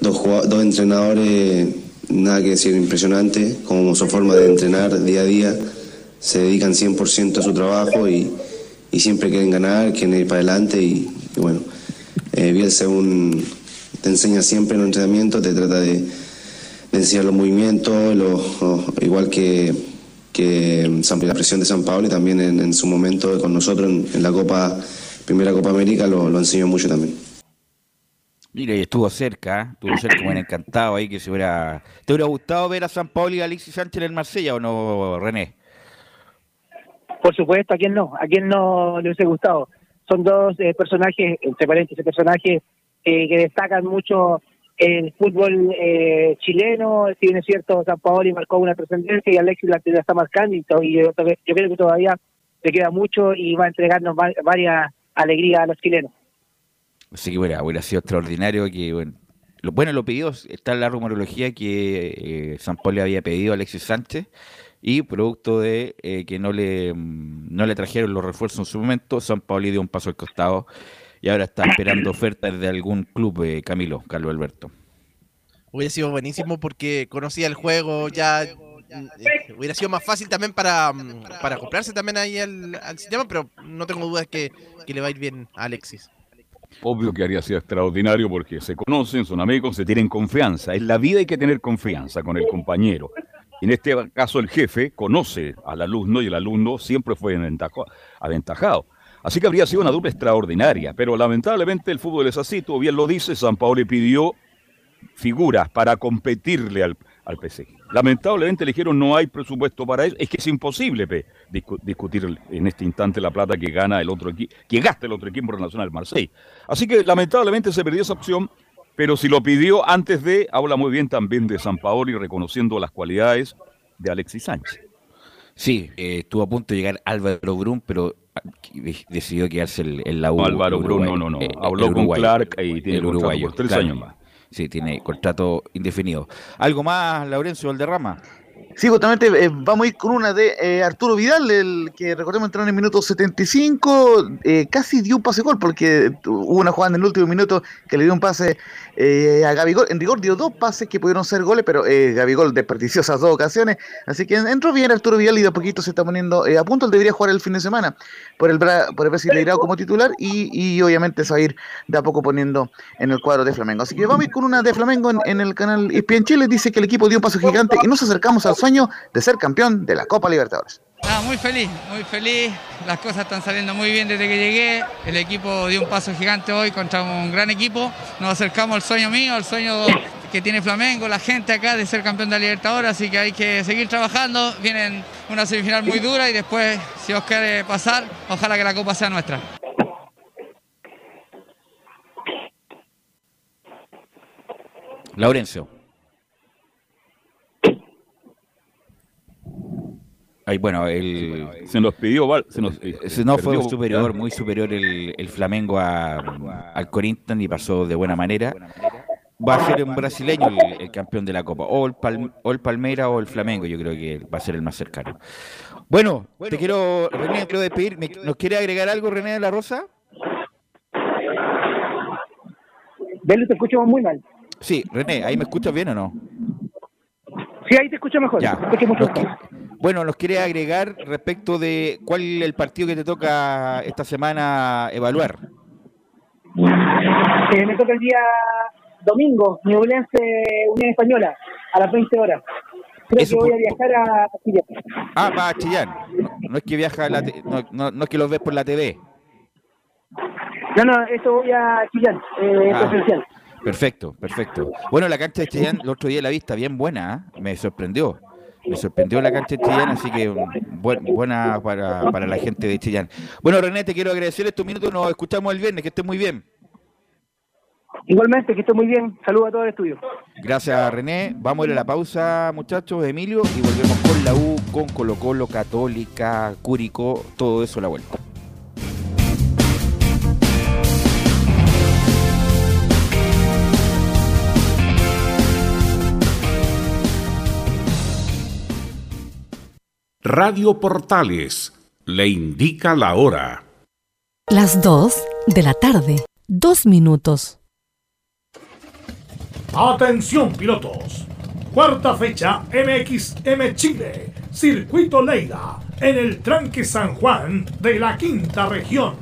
dos, dos entrenadores, nada que decir, impresionantes, como su forma de entrenar día a día, se dedican 100% a su trabajo y, y, siempre quieren ganar, quieren ir para adelante y, bueno, eh, Bielsa te enseña siempre en el entrenamiento, te trata de, enseñar los movimientos, igual que, que la presión de San Pablo y también en, su momento con nosotros en, la Copa, primera Copa América lo, lo enseñó mucho también. Mira, estuvo cerca, ¿eh? estuvo cerca, me encantado ahí que se hubiera... ¿Te hubiera gustado ver a San Pablo y a Alexis Sánchez en Marsella o no, René? Por supuesto, ¿a quién no? ¿A quién no le hubiese gustado? Son dos eh, personajes, entre paréntesis, personajes eh, que destacan mucho el fútbol eh, chileno. Si bien es cierto, San Paoli marcó una trascendencia y Alexis la, está marcando y, yo, creo que todavía le queda mucho y va a entregarnos varias alegrías a los chilenos. Así que bueno, hubiera sido extraordinario que, bueno, lo, bueno, lo pidió, está la rumorología que San Paoli había pedido a Alexis Sánchez y producto de eh, que no le, mm, no le trajeron los refuerzos en su momento, San Paoli dio un paso al costado y ahora está esperando ofertas de algún club, eh, Camilo, Carlos Alberto. Hubiera sido buenísimo porque conocía el juego, ya eh, hubiera sido más fácil también para, mm, para comprarse también ahí al, al sistema, pero no tengo dudas que, que le va a ir bien a Alexis. Obvio que haría sido extraordinario porque se conocen, son amigos, se tienen confianza. En la vida hay que tener confianza con el compañero. En este caso el jefe conoce al alumno y el alumno siempre fue aventajado. Así que habría sido una dupla extraordinaria, pero lamentablemente el fútbol es así, tú bien lo dices, San Paolo pidió figuras para competirle al, al PSG. Lamentablemente le dijeron no hay presupuesto para eso, es que es imposible discutir en este instante la plata que gana el otro que gasta el otro equipo nacional Marseille. Así que lamentablemente se perdió esa opción pero si lo pidió antes de, habla muy bien también de San Paolo y reconociendo las cualidades de Alexis Sánchez. Sí, eh, estuvo a punto de llegar Álvaro Brun, pero ah, decidió quedarse en la U. Álvaro Brun, no, no, no. Eh, Habló con Clark y tiene el contrato por tres años más. Sí, tiene contrato indefinido. ¿Algo más, Laurencio Valderrama? Sí, justamente eh, vamos a ir con una de eh, Arturo Vidal, el que recordemos entró en el minuto 75, eh, casi dio un pase gol porque hubo una jugada en el último minuto que le dio un pase a Gabigol. En rigor dio dos pases que pudieron ser goles, pero Gabigol desperdició esas dos ocasiones. Así que entró bien Arturo Vidal y de a poquito se está poniendo a punto. Él debería jugar el fin de semana por el, por el Brasileirao como titular y, y, obviamente se va a ir de a poco poniendo en el cuadro de Flamengo. Así que vamos a ir con una de Flamengo en, el canal ESPN Chile. Dice que el equipo dio un paso gigante y nos acercamos al sueño de ser campeón de la Copa Libertadores. Ah, muy feliz, muy feliz. Las cosas están saliendo muy bien desde que llegué. El equipo dio un paso gigante hoy contra un gran equipo. Nos acercamos al sueño mío, al sueño que tiene Flamengo, la gente acá de ser campeón de la Libertadores. Así que hay que seguir trabajando. Vienen una semifinal muy dura y después, si os quiere pasar, ojalá que la Copa sea nuestra. Laurencio. Bueno, se nos pidió, se nos, eh, no fue superior, muy superior el, Flamengo al Corinthians y pasó de buena manera. Va a ser un brasileño el, campeón de la Copa, o el, o Palmeira o el Flamengo, yo creo que va a ser el más cercano. Bueno, te quiero, René, quiero despedir. ¿Nos quiere agregar algo, René de la Rosa? Velo, te escucho muy mal. Sí, René, ¿ahí me escuchas bien o no? Sí, ahí te escucho mejor. Ya. Bueno, nos quiere agregar respecto de cuál es el partido que te toca esta semana evaluar. Eh, me toca el día domingo, Ñublense Unión Española, a las 20 horas. Creo que voy a viajar a Chillán. Ah, va a Chillán. No, es que viaja, a la no, no, es que los ves por la TV. No, no, eso voy a Chillán, eh, ah. presencial. Perfecto, perfecto. Bueno, la cancha de Chillán, el otro día la vista, bien buena, ¿eh? me sorprendió. Me sorprendió la cancha de Chillán, así que buena para, para, la gente de Chillán. Bueno, René, te quiero agradecer estos minutos, nos escuchamos el viernes, que estés muy bien. Igualmente, que esté muy bien. Saludos a todo el estudio. Gracias, René. Vamos a ir a la pausa, muchachos, Emilio, y volvemos con la U, con Colo Colo, Católica, Cúrico, todo eso a la vuelta. Radio Portales le indica la hora. Las 2 de la tarde, dos minutos. Atención pilotos. Cuarta fecha MXM Chile, Circuito Leida, en el tranque San Juan de la quinta región.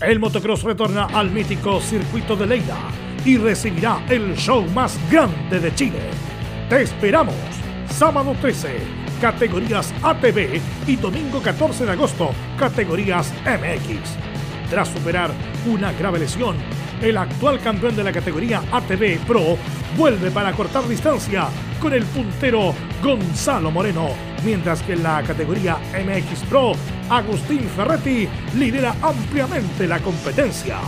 El motocross retorna al mítico Circuito de Leida y recibirá el show más grande de Chile. Te esperamos sábado 13 categorías ATV y domingo 14 de agosto, categorías MX. Tras superar una grave lesión, el actual campeón de la categoría ATV Pro vuelve para cortar distancia con el puntero Gonzalo Moreno, mientras que en la categoría MX Pro, Agustín Ferretti lidera ampliamente la competencia.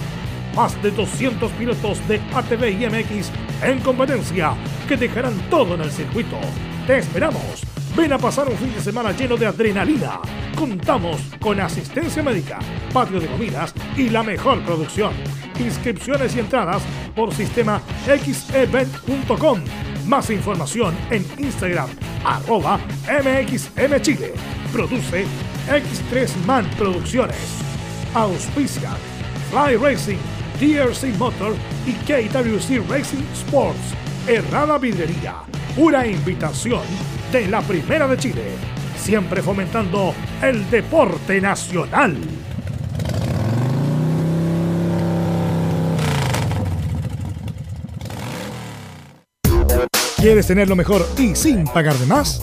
Más de 200 pilotos de ATV y MX en competencia que dejarán todo en el circuito. Te esperamos Ven a pasar un fin de semana lleno de adrenalina. Contamos con asistencia médica, patio de comidas y la mejor producción. Inscripciones y entradas por sistema xevent.com. Más información en Instagram, arroba mxmchile. Produce X3 Man Producciones. Auspicia Fly Racing, DRC Motor y KWC Racing Sports. Errada Vidrería. Una invitación de la Primera de Chile, siempre fomentando el deporte nacional. ¿Quieres tener lo mejor y sin pagar de más?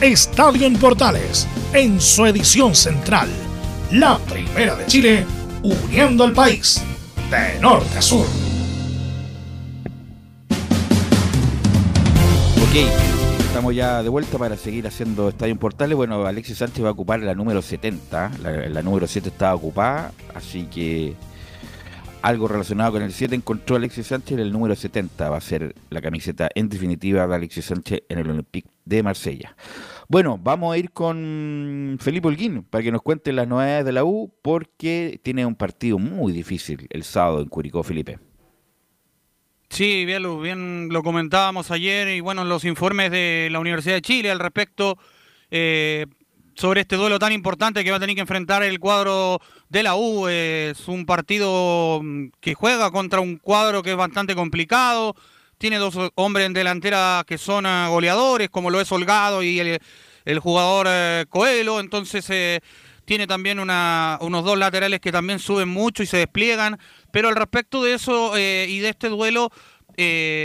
Estadio en Portales en su edición central. La primera de Chile, uniendo al país de norte a sur. Ok, estamos ya de vuelta para seguir haciendo Estadio en Portales. Bueno, Alexis Sánchez va a ocupar la número 70. La, número 7 estaba ocupada, así que algo relacionado con el 7 encontró Alexis Sánchez. El número 70 va a ser la camiseta en definitiva de Alexis Sánchez en el Olympique de Marsella. Bueno, vamos a ir con Felipe Holguín para que nos cuente las novedades de la U, porque tiene un partido muy difícil el sábado en Curicó, Felipe. Sí, bien, lo- bien lo comentábamos ayer y bueno, los informes de la Universidad de Chile al respecto eh, sobre este duelo tan importante que va a tener que enfrentar el cuadro de la U. Es un partido mm, que juega contra un cuadro que es bastante complicado. Tiene dos hombres en delantera que son ah, goleadores, como lo es Holgado y el, jugador eh, Coelho. Entonces eh, tiene también una- unos dos laterales que también suben mucho y se despliegan. Pero al respecto de eso eh, y de este duelo,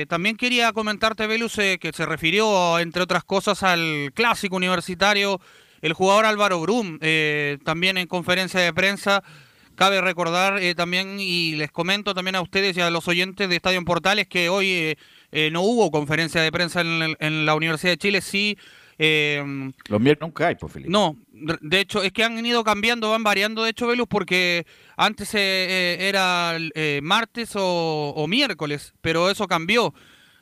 también quería comentarte, Velus, que se refirió, entre otras cosas, al clásico universitario, el jugador Álvaro Brum, eh, también en conferencia de prensa, Cabe recordar eh, también, y les comento también a ustedes y a los oyentes de Estadio en Portales, que hoy eh, eh, no hubo conferencia de prensa en, el- en la Universidad de Chile, sí... eh, Los miércoles nunca hay, pues, Felipe. no, de hecho, es que han ido cambiando, van variando, de hecho, Velus, porque antes eh, eh, era eh, martes o, o miércoles, pero eso cambió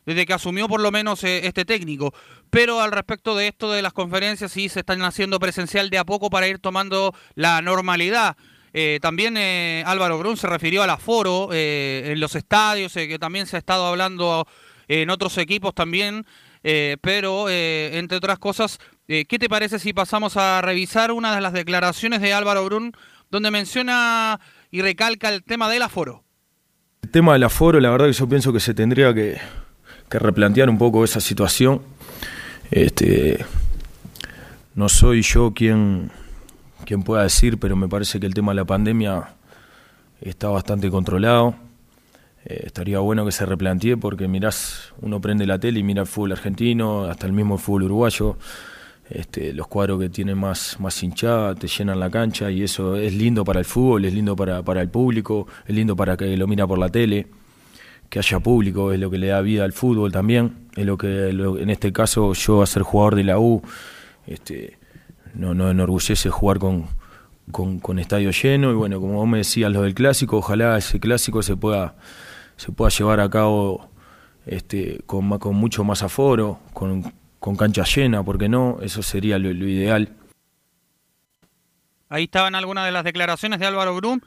desde que asumió por lo menos eh, este técnico. Pero al respecto de esto de las conferencias, sí se están haciendo presencial de a poco para ir tomando la normalidad. Eh, también eh, Álvaro Brun se refirió al aforo en los estadios, que también se ha estado hablando en otros equipos también, pero entre otras cosas, ¿qué te parece si pasamos a revisar una de las declaraciones de Álvaro Brun donde menciona y recalca el tema del aforo? El tema del aforo, la verdad que yo pienso que se tendría que, que replantear un poco esa situación. Este, no soy yo quien, quien pueda decir, pero me parece que el tema de la pandemia está bastante controlado. Eh, estaría bueno que se replantee porque mirás, uno prende la tele y mira el fútbol argentino, hasta el mismo fútbol uruguayo. Este, los cuadros que tienen más, más hinchada te llenan la cancha y eso es lindo para el fútbol, es lindo para, para el público, es lindo para que lo mira por la tele, que haya público, es lo que le da vida al fútbol también, es lo que en este caso yo a ser jugador de la U, este, no, no enorgullece jugar con, con, estadio lleno y bueno, como vos me decías lo del clásico, ojalá ese clásico se pueda, se pueda llevar a cabo este, con, con mucho más aforo, con, con cancha llena, porque no, eso sería lo, lo ideal. Ahí estaban algunas de las declaraciones de Álvaro Brum.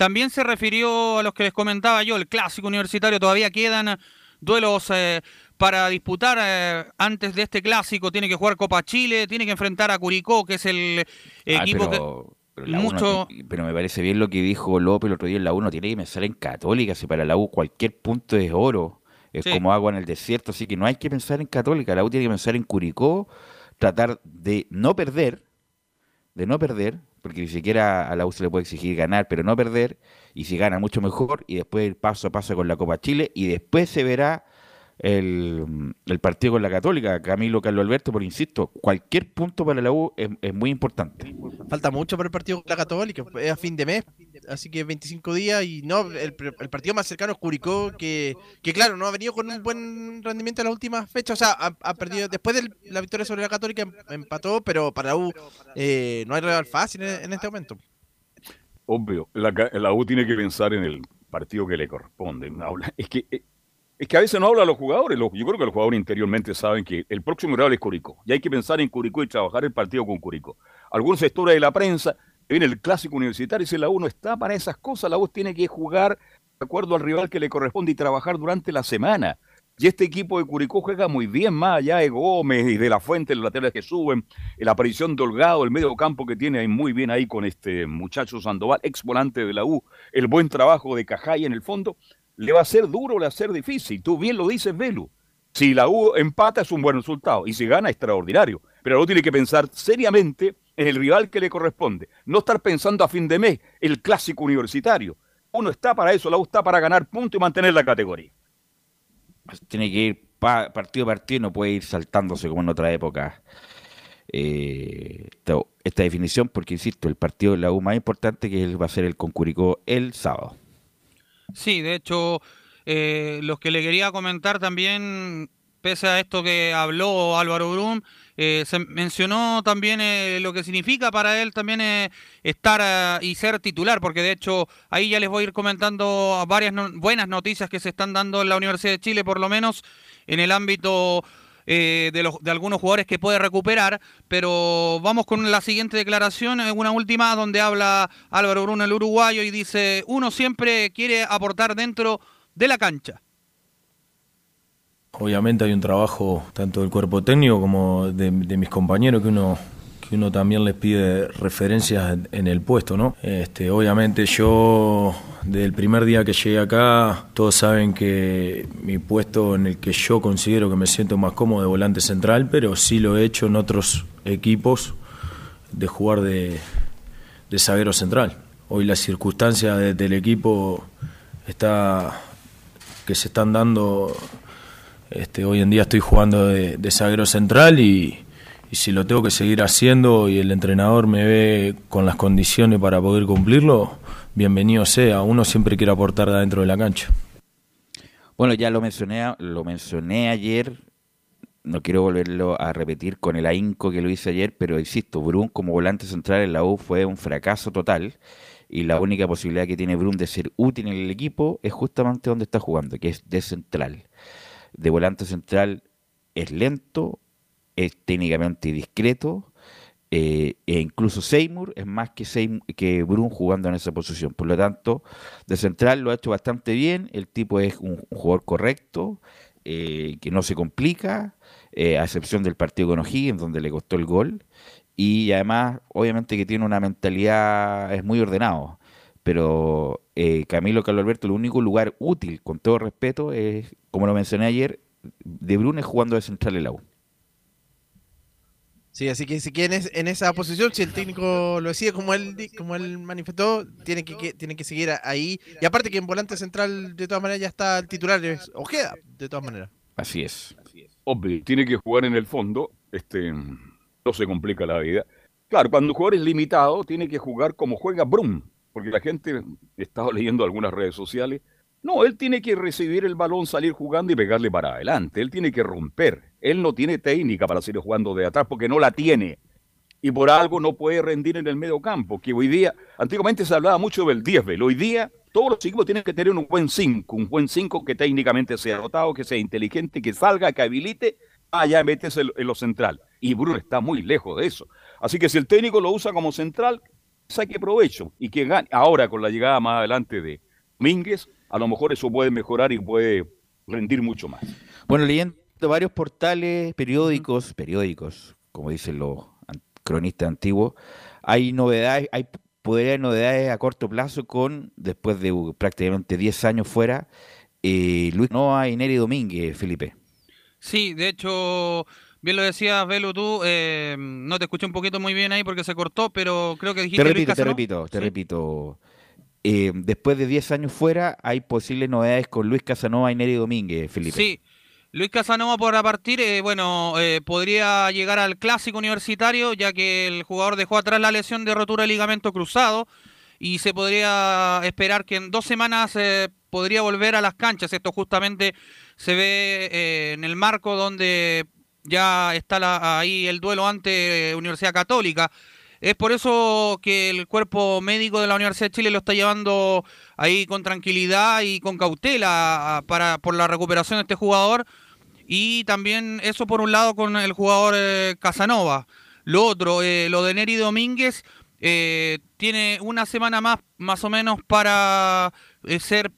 También se refirió a los que les comentaba yo, el clásico universitario. Todavía quedan duelos eh, para disputar eh, antes de este clásico. Tiene que jugar Copa Chile, tiene que enfrentar a Curicó, que es el Ah, equipo pero, que pero mucho... pero me parece bien lo que dijo López el otro día en la U. No tiene que pensar en Católica. Si para la U cualquier punto es oro. Es Sí. como agua en el desierto. Así que no hay que pensar en Católica. La U tiene que pensar en Curicó. Tratar de no perder. De no perder. Porque ni siquiera a la U se le puede exigir ganar, pero no perder. Y si gana, mucho mejor. Y después ir paso a paso con la Copa Chile. Y después se verá el, el partido con la Católica, Camilo Carlos Alberto, pero insisto, cualquier punto para la U es, es muy importante. Falta mucho para el partido con la Católica, es a fin de mes, así que 25 días y no, el, el partido más cercano es Curicó, que, que claro, no ha venido con un buen rendimiento en las últimas fechas, o sea, ha, perdido, después de la victoria sobre la Católica em- empató, pero para U eh, no hay rival fácil en, este momento. Obvio, la, U tiene que pensar en el partido que le corresponde. Es que, eh, es que a veces no hablan los jugadores. yo creo que los jugadores interiormente saben que el próximo rival es Curicó. Y hay que pensar en Curicó y trabajar el partido con Curicó. Algunos sectores de la prensa, viene el clásico universitario dice la U no está para esas cosas. La U tiene que jugar de acuerdo al rival que le corresponde y trabajar durante la semana. Y este equipo de Curicó juega muy bien, más allá de Gómez y de la Fuente, los laterales que suben, la aparición de Holgado, el medio campo que tiene ahí muy bien ahí con este muchacho Sandoval, ex volante de la U, el buen trabajo de Cajay en el fondo, le va a ser duro, le va a ser difícil. Tú bien lo dices, Velu. Si la U empata es un buen resultado y si gana, extraordinario. Pero la tiene que pensar seriamente en el rival que le corresponde. No estar pensando a fin de mes el clásico universitario. Uno está para eso, la U está para ganar punto y mantener la categoría. Tiene que ir pa- partido a partido y no puede ir saltándose como en otra época. eh, esta, esta definición, porque insisto, el partido de la U más importante que va a ser el con Curicó el sábado. Sí, de hecho, eh, los que le quería comentar también, pese a esto que habló Álvaro Brum, eh, se mencionó también eh, lo que significa para él también eh, estar ah, y ser titular, porque de hecho ahí ya les voy a ir comentando varias no- buenas noticias que se están dando en la Universidad de Chile, por lo menos en el ámbito eh, de, los, de algunos jugadores que puede recuperar, pero vamos con la siguiente declaración, eh, una última donde habla Álvaro Bruno, el uruguayo, y dice, uno siempre quiere aportar dentro de la cancha. Obviamente hay un trabajo tanto del cuerpo técnico como de, mis compañeros que uno que uno también les pide referencias en, el puesto, ¿no? Este, obviamente yo desde el primer día que llegué acá todos saben que mi puesto en el que yo considero que me siento más cómodo de volante central, pero sí lo he hecho en otros equipos de jugar de, de zaguero central. Hoy las circunstancias de- del equipo está que se están dando este, hoy en día estoy jugando de, de zaguero central y, si lo tengo que seguir haciendo y el entrenador me ve con las condiciones para poder cumplirlo, bienvenido sea. Uno siempre quiere aportar dentro de la cancha. Bueno, ya lo mencioné, lo mencioné ayer. No quiero volverlo a repetir con el ahínco que lo hice ayer, pero insisto, Brun como volante central en la U fue un fracaso total y la única posibilidad que tiene Brun de ser útil en el equipo es justamente donde está jugando, que es de central. De volante central es lento, es técnicamente discreto, eh, e incluso Seymour es más que, Seymour, que Brun jugando en esa posición. Por lo tanto, de central lo ha hecho bastante bien, el tipo es un, jugador correcto, eh, que no se complica, eh, a excepción del partido con O'Higgins, donde le costó el gol, y además, obviamente que tiene una mentalidad, es muy ordenado, pero eh, Camilo Carlos Alberto, el único lugar útil, con todo respeto, es, como lo mencioné ayer, de Brun jugando de central en la U. Sí, así que si quieren en esa posición, si el técnico lo decide como él como él manifestó, tiene que, que tiene que seguir ahí. Y aparte que en volante central de todas maneras ya está el titular es Ojeda, de todas maneras. Así es. Obvio, tiene que jugar en el fondo, este no se complica la vida. Claro, cuando un jugador es limitado, tiene que jugar como juega Brum, porque la gente estaba leyendo algunas redes sociales. No, él tiene que recibir el balón, salir jugando y pegarle para adelante. Él tiene que romper. Él no tiene técnica para seguir jugando de atrás porque no la tiene. Y por algo no puede rendir en el medio campo, que hoy día, antiguamente se hablaba mucho del 10, Hoy día todos los equipos tienen que tener un buen 5, un buen 5 que técnicamente sea dotado, que sea inteligente, que salga, que habilite, allá metes en lo central. Y Bruno está muy lejos de eso. Así que si el técnico lo usa como central, saque provecho y que gane. Ahora con la llegada más adelante de Mínguez, a lo mejor eso puede mejorar y puede rendir mucho más. Bueno, leyendo varios portales, periódicos, periódicos, como dicen los cronistas antiguos, hay novedades, hay podría haber novedades a corto plazo con, después de prácticamente 10 años fuera, eh, Luis Noa y Neri Domínguez, Felipe. Sí, de hecho, bien lo decías, Velo, tú, eh, no te escuché un poquito muy bien ahí porque se cortó, pero creo que dijiste Te repito, te repito, te repito. Eh, después de 10 años fuera, hay posibles novedades con Luis Casanova y Neri Domínguez, Felipe. Sí, Luis Casanova por partir, eh, bueno, eh, podría llegar al clásico universitario, ya que el jugador dejó atrás la lesión de rotura de ligamento cruzado y se podría esperar que en dos semanas podría volver a las canchas. Esto justamente se ve en el marco donde ya está ahí el duelo ante Universidad Católica. Es por eso que el cuerpo médico de la Universidad de Chile lo está llevando ahí con tranquilidad y con cautela para, por la recuperación de este jugador. Y también eso por un lado con el jugador eh, Casanova. Lo otro, eh, lo de Neri Domínguez, eh, tiene una semana más, más o menos, para ser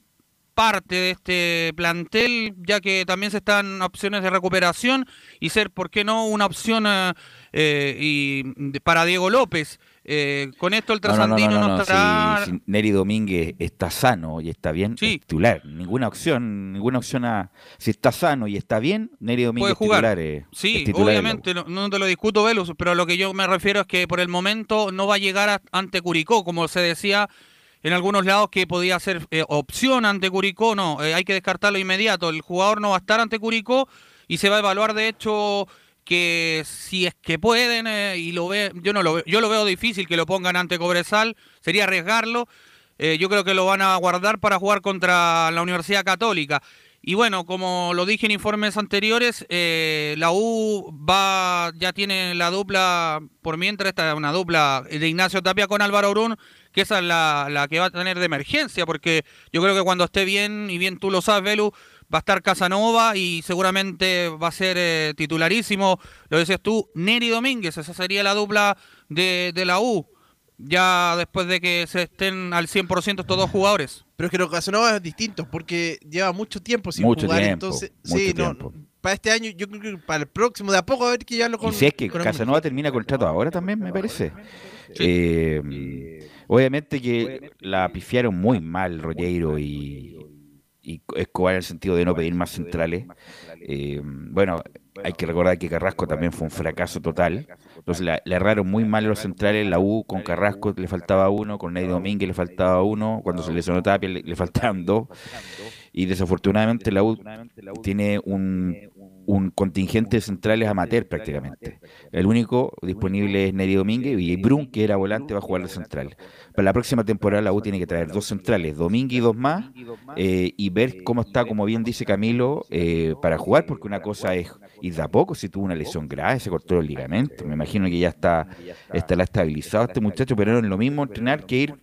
parte de este plantel, ya que también se están opciones de recuperación y ser, ¿por qué no?, una opción eh, y para Diego López. Eh, con esto el trasandino no, estará... Si, Neri Domínguez está sano y está bien, titular. Ninguna opción, ninguna opción a... Si está sano y está bien, Neri Domínguez Puede jugar. titular. sí, obviamente, no, te lo discuto, Velus, pero lo que yo me refiero es que por el momento no va a llegar ante Curicó, como se decía en algunos lados que podía ser eh, opción ante Curicó, no, hay que descartarlo inmediato. El jugador no va a estar ante Curicó y se va a evaluar, de hecho, que si es que pueden eh, y lo ve, yo no lo veo, yo lo veo difícil que lo pongan ante Cobresal, sería arriesgarlo. Eh, yo creo que lo van a guardar para jugar contra la Universidad Católica. Y bueno, como lo dije en informes anteriores, eh, la U va, ya tiene la dupla, por mientras está una dupla de Ignacio Tapia con Álvaro Brun, que esa es la, la, que va a tener de emergencia, porque yo creo que cuando esté bien, y bien tú lo sabes, Velu, va a estar Casanova y seguramente va a ser eh, titularísimo, lo decías tú, Neri Domínguez, esa sería la dupla de, la U, ya después de que se estén al 100% estos dos jugadores. Pero es que lo Casanova es distinto, porque lleva mucho tiempo sin jugar, entonces, sí, no, para este año, yo creo que para el próximo, de a poco a ver que ya lo con. Y si es que Casanova termina contrato ahora también, me parece. Eh, obviamente que la pifiaron muy mal Rollero y, y Escobar en el sentido de no pedir más centrales. Eh, bueno, hay que recordar que Carrasco también fue un fracaso total. Entonces le erraron muy mal los centrales. La U con Carrasco le faltaba uno, con Ney Domínguez le faltaba uno, cuando se lesionó Tapia le faltaban dos. Y desafortunadamente la U tiene un un contingente de centrales amateur prácticamente. El único disponible es Neri Domínguez y Brun, que era volante, va a jugar de central. Para la próxima temporada la U tiene que traer dos centrales, Domínguez y dos más, eh, y ver cómo está, como bien dice Camilo, eh, para jugar, porque una cosa es ir de a poco, si tuvo una lesión grave, se cortó el ligamento, me imagino que ya está estará estabilizado este muchacho, pero no es lo mismo entrenar que ir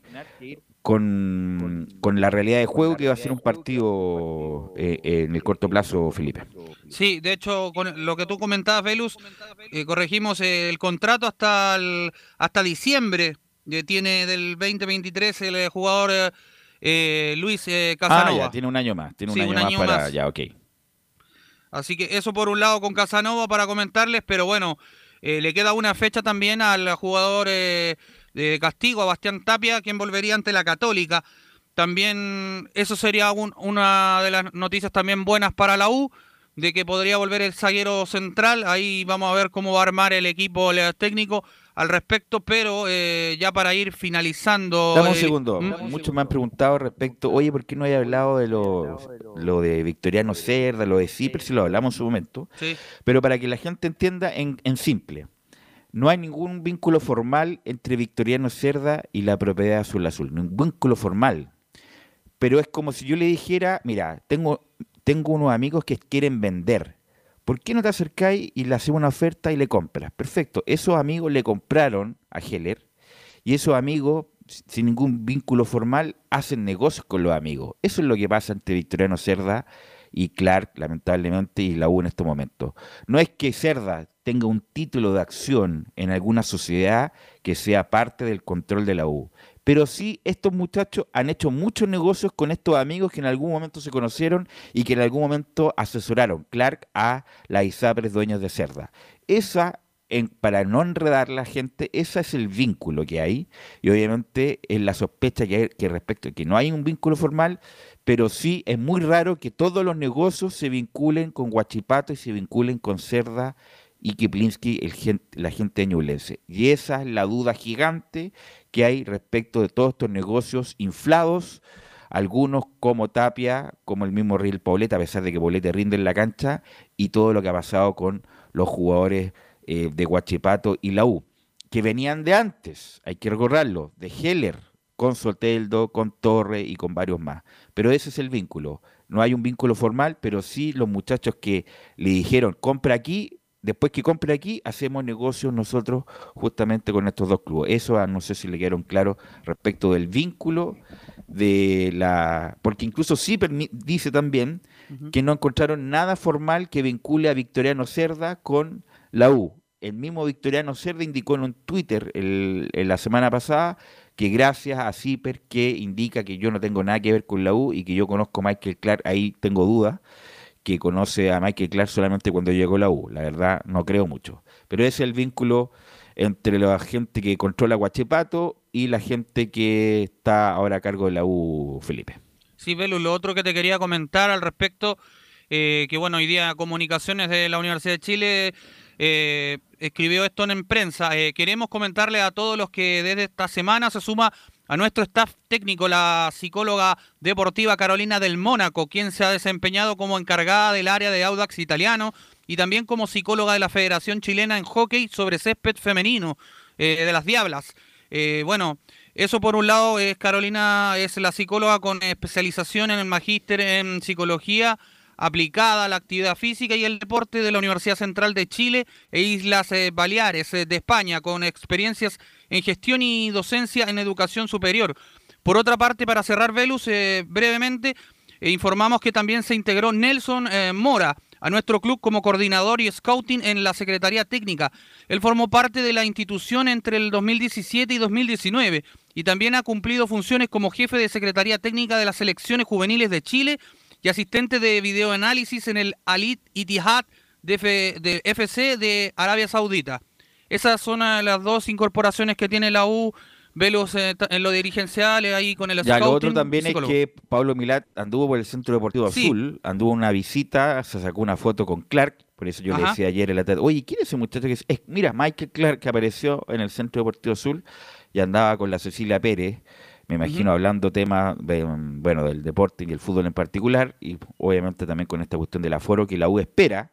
con, con la realidad de juego que va a ser un partido eh, en el corto plazo, Felipe. Sí, de hecho, con lo que tú comentabas, Velus, eh, corregimos el contrato hasta el, hasta diciembre. que tiene del 2023 el eh, jugador eh, Luis eh, Casanova. Ah, ya, tiene un año más, tiene un, Sí, año, un más para más. ya, ok. Así que eso por un lado con Casanova para comentarles, pero bueno, eh, le queda una fecha también al jugador eh, de Castigo, a Bastián Tapia, quien volvería ante la Católica. También eso sería un- una de las noticias también buenas para la U, de que podría volver el zaguero central. Ahí vamos a ver cómo va a armar el equipo el técnico al respecto, pero eh, ya para ir finalizando. Dame un eh, segundo. ¿Mm? Muchos me han preguntado respecto, oye, ¿por qué no hay hablado de lo, lo de Victoriano Cerda, lo de Ciper, si lo hablamos en su momento? Sí. Pero para que la gente entienda en, en simple, no hay ningún vínculo formal entre Victoriano Cerda y la propiedad Azul Azul, ningún vínculo formal. Pero es como si yo le dijera, mira, tengo, tengo unos amigos que quieren vender. ¿Por qué no te acercáis y le hacemos una oferta y le compras? Perfecto. Esos amigos le compraron a Heller y esos amigos, sin ningún vínculo formal, hacen negocios con los amigos. Eso es lo que pasa entre Victoriano Cerda y Clark, lamentablemente, y la U en estos momentos. No es que Cerda tenga un título de acción en alguna sociedad que sea parte del control de la U. Pero sí, estos muchachos han hecho muchos negocios con estos amigos que en algún momento se conocieron y que en algún momento asesoraron Clark a la Isapres dueños de Cerda. Esa, para no enredar la gente, ese es el vínculo que hay. Y obviamente es la sospecha que, hay, que respecto que no hay un vínculo formal, pero sí es muy raro que todos los negocios se vinculen con Guachipato y se vinculen con Cerda y Kiplinski, el gen- la gente ñublense. Y esa es la duda gigante que hay respecto de todos estos negocios inflados, algunos como Tapia, como el mismo Riel Pauleta, a pesar de que Pauleta rinde en la cancha, y todo lo que ha pasado con los jugadores eh, de Guachipato y la U, que venían de antes, hay que recordarlo, de Heller, con Soteldo, con Torre y con varios más. Pero ese es el vínculo. No hay un vínculo formal, pero sí los muchachos que le dijeron, compra aquí, después que compre aquí, hacemos negocios nosotros justamente con estos dos clubes. Eso ah, no sé si le quedaron claro respecto del vínculo de la... Porque incluso sí dice también que no encontraron nada formal que vincule a Victoriano Cerda con la U. El mismo Victoriano Cerda indicó en un Twitter el- en la semana pasada que gracias a Zipper que indica que yo no tengo nada que ver con la U y que yo conozco a Michael Clark, ahí tengo dudas, que conoce a Michael Clark solamente cuando llegó a la U. La verdad, no creo mucho. Pero ese es el vínculo entre la gente que controla Guachipato y la gente que está ahora a cargo de la U, Felipe. Sí, Velu, lo otro que te quería comentar al respecto, eh, que bueno, hoy día Comunicaciones de la Universidad de Chile eh, escribió esto en prensa. Eh, queremos comentarle a todos los que desde esta semana se suma a nuestro staff técnico la psicóloga deportiva Carolina del Mónaco, quien se ha desempeñado como encargada del área de Audax italiano y también como psicóloga de la Federación Chilena en Hockey sobre césped femenino eh, de las Diablas. Eh, bueno, eso por un lado es Carolina, es la psicóloga con especialización en el magíster en psicología aplicada a la actividad física y el deporte de la Universidad Central de Chile e Islas eh, Baleares de España, con experiencias en gestión y docencia en educación superior. Por otra parte, para cerrar Velus, eh, brevemente, eh, informamos que también se integró Nelson eh, Mora a nuestro club como coordinador y scouting en la Secretaría Técnica. Él formó parte de la institución entre el 2017 y 2019 y también ha cumplido funciones como jefe de Secretaría Técnica de las selecciones juveniles de Chile y asistente de videoanálisis en el Alit F- de FC de Arabia Saudita. Esas son las dos incorporaciones que tiene la U, Velos eh, en lo dirigencial, ahí con el Ya, lo otro también es que Pablo Milat anduvo por el Centro Deportivo Sí. Azul, anduvo una visita, se sacó una foto con Clark, por eso yo le decía ayer en la tarde, oye, ¿quién es ese muchacho que es? es- Mira, Michael Clark que apareció en el Centro Deportivo Azul y andaba con la Cecilia Pérez, me imagino hablando temas, de, bueno, del deporte y el fútbol en particular, y obviamente también con esta cuestión del aforo que la U espera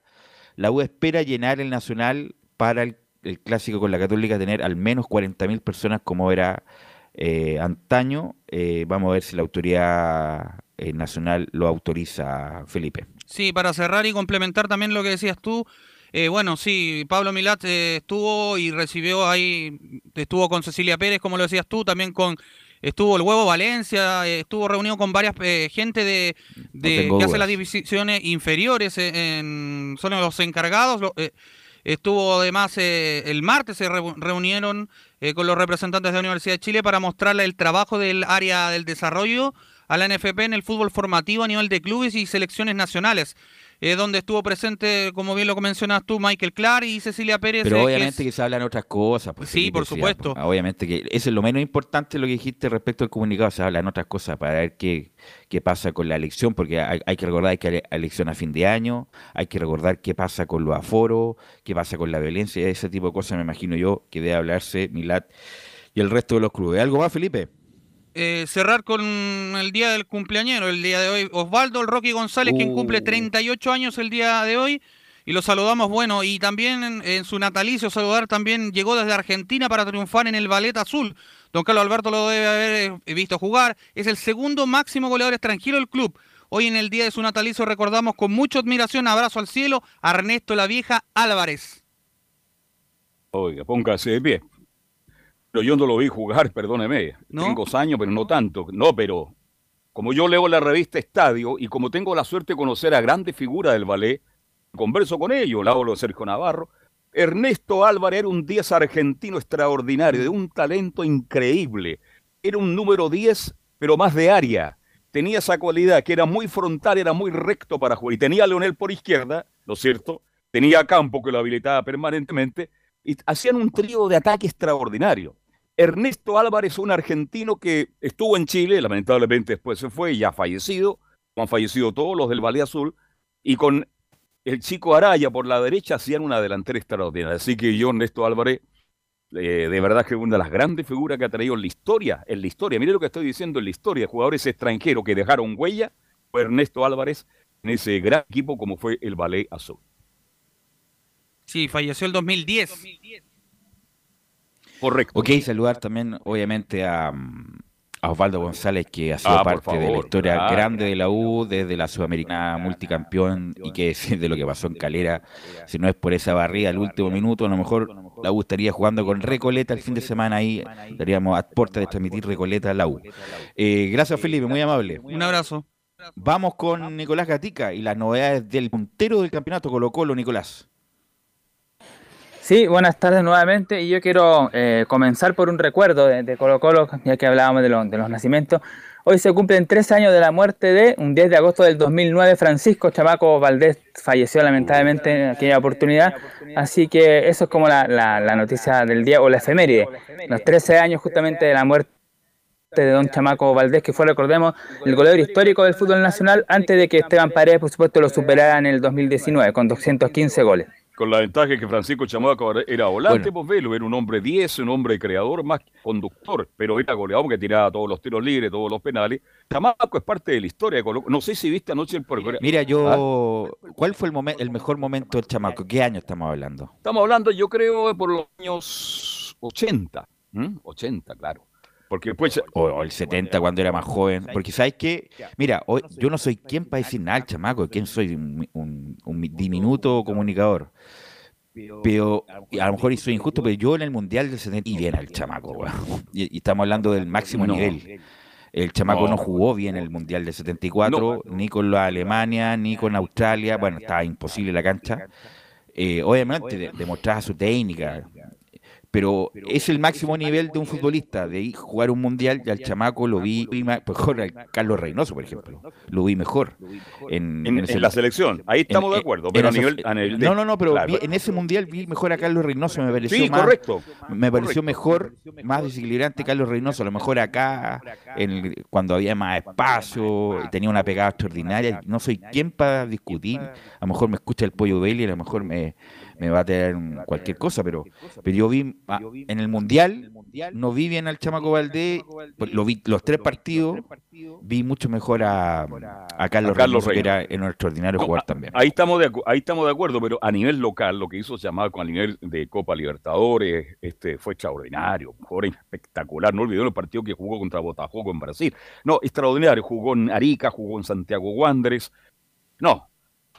la U espera llenar el Nacional para el, el clásico con la Católica, tener al menos 40.000 personas como era eh, antaño. Eh, vamos a ver si la autoridad eh, nacional lo autoriza, Felipe. Sí, para cerrar y complementar también lo que decías tú, eh, bueno, sí, Pablo Milat estuvo y recibió ahí, estuvo con Cecilia Pérez, como lo decías tú, también con estuvo el Huevo Valencia, estuvo reunido con varias eh, gente de, de que hace las divisiones inferiores, en, son los encargados. lo- eh, estuvo además eh, el martes se reu- reunieron eh, con los representantes de la Universidad de Chile para mostrarle el trabajo del área del desarrollo a la NFP en el fútbol formativo a nivel de clubes y selecciones nacionales. Eh, donde estuvo presente, como bien lo mencionas tú, Michael Clark y Cecilia Pérez. Pero eh, que obviamente es- que se hablan otras cosas. pues, Sí, por supuesto. pues, obviamente que eso es lo menos importante lo que dijiste respecto al comunicado. Se hablan otras cosas para ver qué, qué pasa con la elección, porque hay, hay que recordar que hay elección a fin de año, hay que recordar qué pasa con los aforos, qué pasa con la violencia, ese tipo de cosas me imagino yo que debe hablarse Milat y el resto de los clubes. ¿Algo más, Felipe? Eh, cerrar con el día del cumpleañero, el día de hoy. Osvaldo el Rocky González, quien cumple Uh. 38 años el día de hoy. Y lo saludamos, bueno, y también en, en su natalicio saludar también llegó desde Argentina para triunfar en el Ballet Azul. Don Carlos Alberto lo debe haber eh, visto jugar. Es el segundo máximo goleador extranjero del club. Hoy en el día de su natalicio recordamos con mucha admiración, abrazo al cielo, a Ernesto la Vieja Álvarez. Oiga, póngase de pie. Pero yo no lo vi jugar, perdóneme. ¿No? Tengo años, pero no tanto. No, pero como yo leo la revista Estadio y como tengo la suerte de conocer a grandes figuras del ballet, converso con ellos, le hablo de Sergio Navarro. Ernesto Álvarez era un 10 argentino extraordinario, de un talento increíble. Era un número 10, pero más de área. Tenía esa cualidad que era muy frontal, era muy recto para jugar. Y tenía a Leonel por izquierda, ¿no es cierto? Tenía a Campo que lo habilitaba permanentemente. Y hacían un trío de ataque extraordinario. Ernesto Álvarez, un argentino que estuvo en Chile, lamentablemente después se fue ya fallecido, han fallecido todos los del Valle Azul, y con el chico Araya por la derecha hacían una delantera extraordinaria. Así que yo, Ernesto Álvarez, eh, de verdad que es una de las grandes figuras que ha traído en la historia, en la historia, mire lo que estoy diciendo, en la historia, jugadores extranjeros que dejaron huella, fue Ernesto Álvarez en ese gran equipo como fue el Ballet Azul. Sí, falleció el 2010. Correcto. Ok, saludar también, obviamente, a, mm, a Osvaldo González, que ha sido Ah, parte de la historia claro. grande de la U, desde la Sudamericana multicampeón, y que decir de lo que pasó en Calera, si no es por esa barrida al último minuto, a lo mejor la U estaría jugando con Recoleta el fin de semana ahí, estaríamos a puerta de transmitir Recoleta a la U. Eh, gracias, Felipe, muy amable. Un abrazo. Vamos con Nicolás Gatica y las novedades del puntero del campeonato Colo Colo, Nicolás. Sí, buenas tardes nuevamente y yo quiero eh, comenzar por un recuerdo de, de Colo Colo, ya que hablábamos de, lo- de los nacimientos. Hoy se cumplen tres años de la muerte de, un 10 de agosto del 2009, Francisco Chamaco Valdés falleció lamentablemente en aquella oportunidad, así que eso es como la, la- la noticia del día o la efeméride, los 13 años justamente de la muerte de don Chamaco Valdés, que fue, recordemos, el goleador histórico del fútbol nacional antes de que Esteban Paredes, por supuesto, lo superara en el 2019 con 215 goles. Con la ventaja de que Francisco Chamaco era volante, pues velo, era un hombre 10, un hombre creador, más que conductor, pero era goleador porque tiraba todos los tiros libres, todos los penales. Chamaco es parte de la historia de Colo No sé si viste anoche el programa. Mira, yo, ¿cuál fue el, momen- el mejor momento del chamaco? ¿Qué año estamos hablando? Estamos hablando, yo creo, por los años 80. ¿m? 80, claro. Porque después. O, o el 70 cuando era más joven. Porque sabes que, mira, hoy, yo no soy quien para decir nada al chamaco, ¿quién soy? Un, un- un diminuto comunicador. Pero a lo mejor soy injusto, pero yo en el Mundial del 70 y bien al chamaco, weón. y, y estamos hablando del máximo No. nivel. El chamaco no. No. jugó bien el Mundial del 74, ni con la Alemania, ni con Australia. Bueno, estaba imposible la cancha. Eh, obviamente de- demostraba su técnica, pero es el máximo nivel de un futbolista, de ir jugar un mundial y al chamaco lo vi ma- mejor. al Carlos Reynoso, por ejemplo, lo vi mejor en, En- ese- en la selección, ahí estamos de acuerdo, pero a nivel- a nivel de- no, no, no, pero claro. vi- en ese mundial vi mejor a Carlos Reynoso, me pareció Sí, más, correcto. me pareció Correcto. mejor, más desequilibrante Carlos Reynoso, a lo mejor acá, en el- cuando había más espacio, tenía una pegada extraordinaria, no soy quien para discutir, a lo mejor me escucha el Pollo Belli, a lo mejor me, me va a tener cualquier cosa, pero, pero yo vi ah, en el Mundial, no vi bien al Chamaco Valdés, lo vi los tres partidos, vi mucho mejor a, a Carlos, Carlos que era en un extraordinario jugador también. Ahí estamos, de, ahí estamos de acuerdo, pero a nivel local, lo que hizo Chamaco a nivel de Copa Libertadores este, fue extraordinario, jugador espectacular. No olvidó el partido que jugó contra Botafogo en Brasil. No, extraordinario. Jugó en Arica, jugó en Santiago Wanderers. No,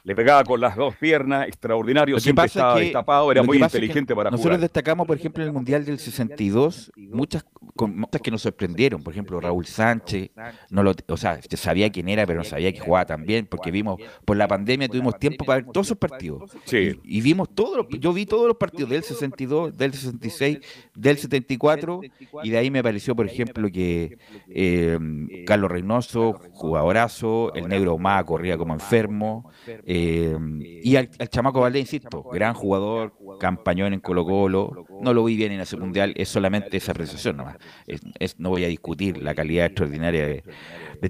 le pegaba con las dos piernas, extraordinario, siempre estaba destapado, era muy inteligente para nosotros Nosotros destacamos, por ejemplo, en el Mundial del 62, muchas, muchas que nos sorprendieron, por ejemplo, Raúl Sánchez, no lo, o sea, sabía quién era, pero no sabía que jugaba tan bien, porque vimos, por la pandemia tuvimos tiempo para ver todos esos partidos. Sí. Y, vimos todos yo vi todos los partidos del 62, del 66, del 74, y de ahí me pareció, por ejemplo, que eh, Carlos Reynoso, jugadorazo, el negro Omar corría como enfermo, eh, y al, chamaco Valdés, insisto, gran jugador, campañón en Colo Colo, no lo vi bien en ese mundial, es solamente esa apreciación nomás. Es, no voy a discutir la calidad extraordinaria de,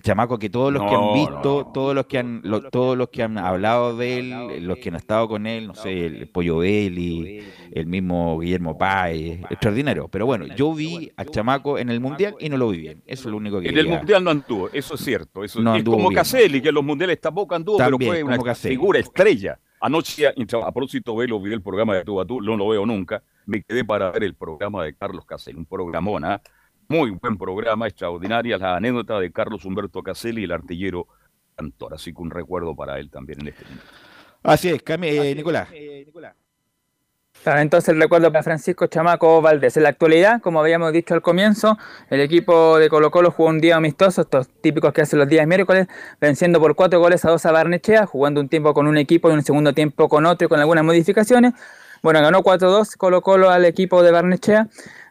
chamaco que todos los que han visto, todos los que han, todos los que han hablado de él, los que han estado con él, no sé, el Pollo Belli, el mismo Guillermo Páez, extraordinario. Pero bueno, yo vi al chamaco en el mundial y no lo vi bien. Eso es lo único que. En el mundial no anduvo, eso es cierto. Eso es como Caselli, que en los mundiales tampoco anduvo, pero fue una figura estrella. Anoche, a propósito de lo vi el programa de Tu a no lo veo nunca, me quedé para ver el programa de Carlos Caselli, un programona, muy buen programa, extraordinaria, la anécdota de Carlos Humberto Caselli, el artillero cantor, así que un recuerdo para él también en este momento. Así es, eh, Nicolás. Entonces el recuerdo para Francisco Chamaco Valdés. En la actualidad, como habíamos dicho al comienzo, el equipo de Colo Colo jugó un día amistoso, estos típicos que hacen los días miércoles, venciendo por cuatro goles a dos a Barnechea, jugando un tiempo con un equipo y un segundo tiempo con otro y con algunas modificaciones. Bueno, ganó 4-2 Colo Colo al equipo de Barnechea.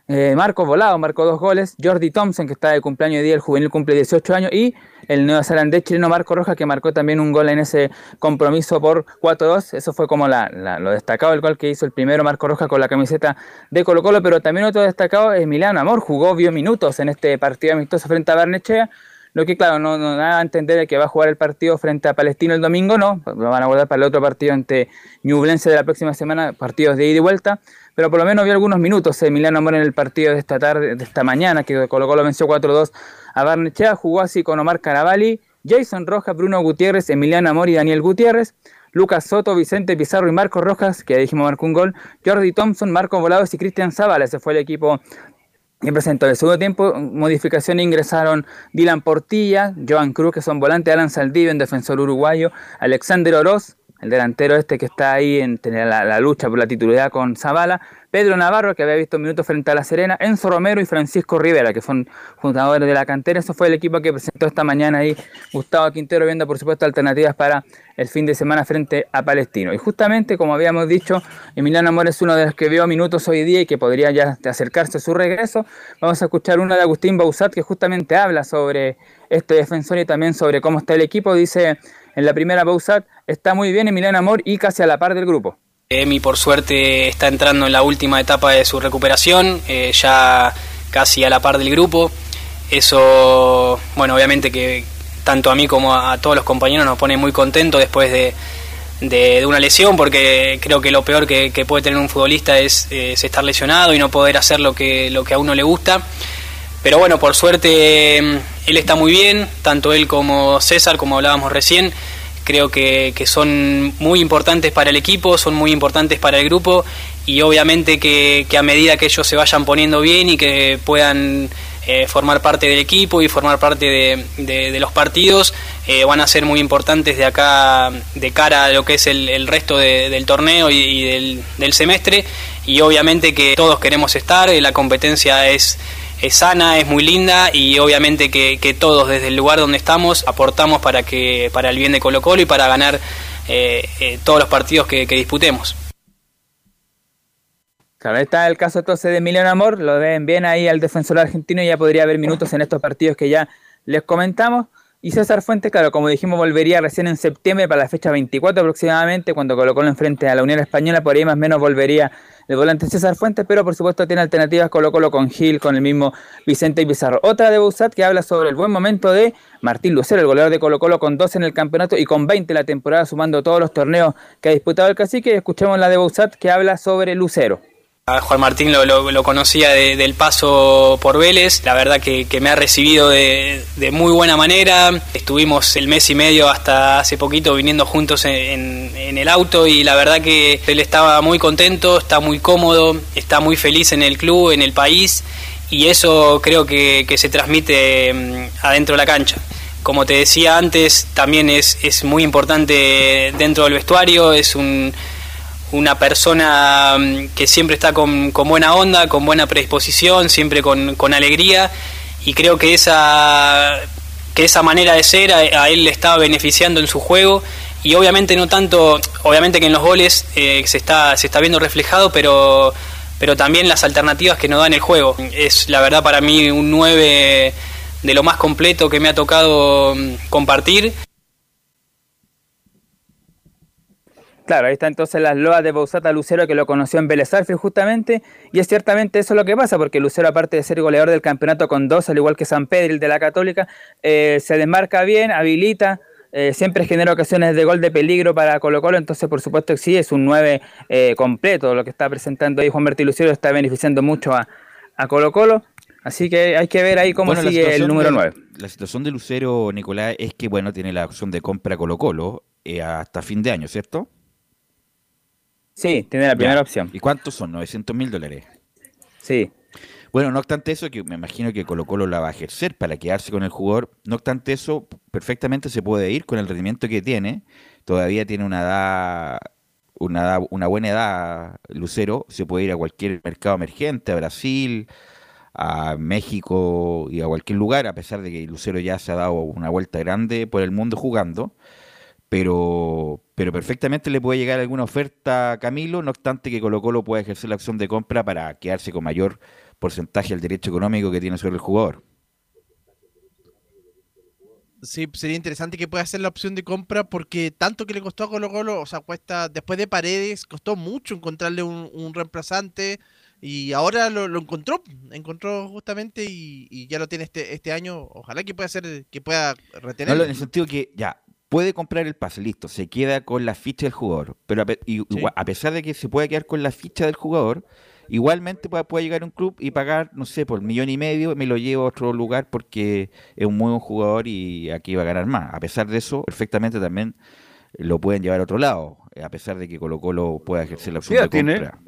Eh, Marco Volado marcó dos goles. Jordi Thompson, que está de cumpleaños de día, el juvenil cumple 18 años. Y el neozelandés chileno Marco Rojas, que marcó también un gol en ese compromiso por 4-2. Eso fue como lo destacado, el gol que hizo el primero Marco Rojas con la camiseta de Colo Colo. Pero también otro destacado es Milano Amor, jugó, vio minutos en este partido amistoso frente a Barnechea. Lo que, claro, no, da a entender que va a jugar el partido frente a Palestino el domingo, no. Lo van a guardar para el otro partido ante Ñublense de la próxima semana, partidos de ida y vuelta pero por lo menos vio algunos minutos Emiliano Amor en el partido de esta tarde, de esta mañana, que Colo Colo venció 4-2 a Barnechea, jugó así con Omar Caravalli, Jason Rojas, Bruno Gutiérrez, Emiliano Amor y Daniel Gutiérrez, Lucas Soto, Vicente Pizarro y Marco Rojas, que ya dijimos marcó un gol, Jordi Thompson, Marco Volados y Cristian Zavala, ese fue el equipo que presentó. En el segundo tiempo, modificación ingresaron Dylan Portilla, Joan Cruz, que son volantes, Alan Saldivia, un defensor uruguayo, Alexander Oroz, el delantero este que está ahí en la, la, lucha por la titularidad con Zavala, Pedro Navarro, que había visto minutos frente a La Serena, Enzo Romero y Francisco Rivera, que son fundadores de la cantera. Eso fue el equipo que presentó esta mañana ahí Gustavo Quintero, viendo por supuesto alternativas para el fin de semana frente a Palestino. Y justamente, como habíamos dicho, Emiliano Amor es uno de los que vio minutos hoy día y que podría ya acercarse a su regreso. Vamos a escuchar una de Agustín Bausat, que justamente habla sobre este defensor y también sobre cómo está el equipo. Dice en la primera Bausat, está muy bien Emiliano Amor y casi a la par del grupo. Emi por suerte está entrando en la última etapa de su recuperación, eh, ya casi a la par del grupo. Eso, bueno, obviamente que tanto a mí como a, todos los compañeros nos pone muy contentos después de, una lesión, porque creo que lo peor que, puede tener un futbolista es, es, estar lesionado y no poder hacer lo que, lo que a uno le gusta. Pero bueno, por suerte él está muy bien, tanto él como César, como hablábamos recién, creo que, son muy importantes para el equipo, son muy importantes para el grupo y obviamente que, a medida que ellos se vayan poniendo bien y que puedan eh, formar parte del equipo y formar parte de, los partidos, eh, van a ser muy importantes de acá, de cara a lo que es el, resto del torneo y, del, del semestre. Y obviamente que todos queremos estar, la competencia es es sana, es muy linda y obviamente que, todos desde el lugar donde estamos aportamos para que para el bien de Colo Colo y para ganar eh, eh, todos los partidos que, disputemos. Claro, está el caso entonces de Emiliano Amor, lo ven bien ahí al defensor argentino ya podría haber minutos en estos partidos que ya les comentamos. Y César Fuentes, claro, como dijimos, volvería recién en septiembre para la fecha 24 aproximadamente, cuando colocó en frente a la Unión Española, por ahí más o menos volvería el volante César Fuentes, pero por supuesto tiene alternativas Colo Colo con Gil, con el mismo Vicente Pizarro. Otra de Bouzat que habla sobre el buen momento de Martín Lucero, el goleador de Colo Colo con 12 en el campeonato y con 20 la temporada, sumando todos los torneos que ha disputado el cacique. Escuchemos la de Bouzat que habla sobre Lucero. Juan Martín lo, lo, conocía de, del paso por Vélez, la verdad que, me ha recibido de, muy buena manera. Estuvimos el mes y medio hasta hace poquito viniendo juntos en, el auto y la verdad que él estaba muy contento, está muy cómodo, está muy feliz en el club, en el país y eso creo que, que se transmite mm, adentro de la cancha. Como te decía antes, también es, es muy importante dentro del vestuario, es un una persona mm, que siempre está con, con, buena onda, con buena predisposición, siempre con, con, alegría y creo que esa, que esa manera de ser a, él le está beneficiando en su juego y obviamente no tanto, obviamente que en los goles eh, se, está, se está viendo reflejado, pero, pero también las alternativas que nos da en el juego. Es la verdad para mí un 9 de lo más completo que me ha tocado mm, compartir Claro, ahí está entonces las loas de Bausata Lucero que lo conoció en Vélez justamente, y es ciertamente eso lo que pasa, porque Lucero aparte de ser goleador del campeonato con dos, al igual que San Pedro, el de la Católica, eh, se desmarca bien, habilita, eh, siempre genera ocasiones de gol de peligro para Colo Colo, entonces por supuesto que sí, es un 9 eh, completo, lo que está presentando ahí Juan Berti Lucero está beneficiando mucho a, a, Colo Colo, así que hay que ver ahí cómo bueno, sigue el número de, 9. La situación de Lucero, Nicolás, es que bueno, tiene la opción de compra Colo Colo hasta fin de año, ¿cierto? Sí, tiene la primera ya. opción. ¿Y cuántos son? 900 mil dólares. Sí. Bueno, no obstante eso, que me imagino que Colo Colo la va a ejercer para quedarse con el jugador, no obstante eso, perfectamente se puede ir con el rendimiento que tiene. Todavía tiene una edad, una, edad, una buena edad, Lucero, se puede ir a cualquier mercado emergente, a Brasil, a México y a cualquier lugar, a pesar de que Lucero ya se ha dado una vuelta grande por el mundo jugando pero, pero perfectamente le puede llegar alguna oferta a Camilo, no obstante que Colo Colo pueda ejercer la opción de compra para quedarse con mayor porcentaje del derecho económico que tiene sobre el jugador. Sí, sería interesante que pueda hacer la opción de compra porque tanto que le costó a Colo Colo, o sea, cuesta, después de Paredes, costó mucho encontrarle un, un reemplazante y ahora lo, lo, encontró, encontró justamente y, y, ya lo tiene este, este año. Ojalá que pueda hacer, que pueda retener. No, en el sentido que ya, puede comprar el pase, listo, se queda con la ficha del jugador, pero a, y, sí. a, pesar de que se puede quedar con la ficha del jugador, igualmente puede, puede, llegar a un club y pagar, no sé, por millón y medio, me lo llevo a otro lugar porque es un muy buen jugador y aquí va a ganar más. A pesar de eso, perfectamente también lo pueden llevar a otro lado, a pesar de que Colo Colo pueda ejercer la opción de tiene? compra.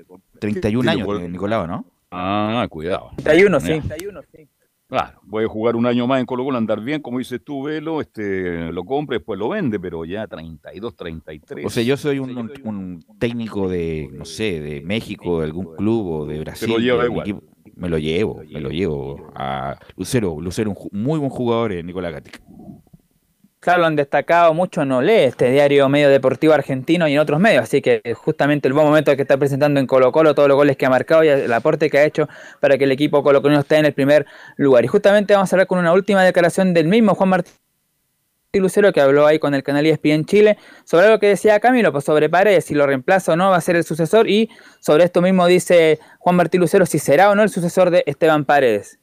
31 años, tiene Nicolau, ¿no? Ah, cuidado. 31, sí. 31, sí. Claro, a jugar un año más en Colo Colo, andar bien, como dices tú, Velo, este, lo compre, después lo vende, pero ya 32, 33. O sea, yo soy un, un, un técnico de, no sé, de México, de algún club o de Brasil. Lo lleva igual. Equipo, me lo llevo, me lo llevo a Lucero, Lucero, un muy buen jugador, eh, Nicolás Gatica. Claro, lo han destacado mucho en Olé, este diario medio deportivo argentino y en otros medios, así que justamente el buen momento que está presentando en Colo Colo, todos los goles que ha marcado y el aporte que ha hecho para que el equipo colocolino esté en el primer lugar. Y justamente vamos a hablar con una última declaración del mismo Juan Martín Lucero que habló ahí con el canal ESPN Chile sobre lo que decía Camilo, pues sobre Paredes, si lo reemplaza o no va a ser el sucesor y sobre esto mismo dice Juan Martín Lucero si será o no el sucesor de Esteban Paredes.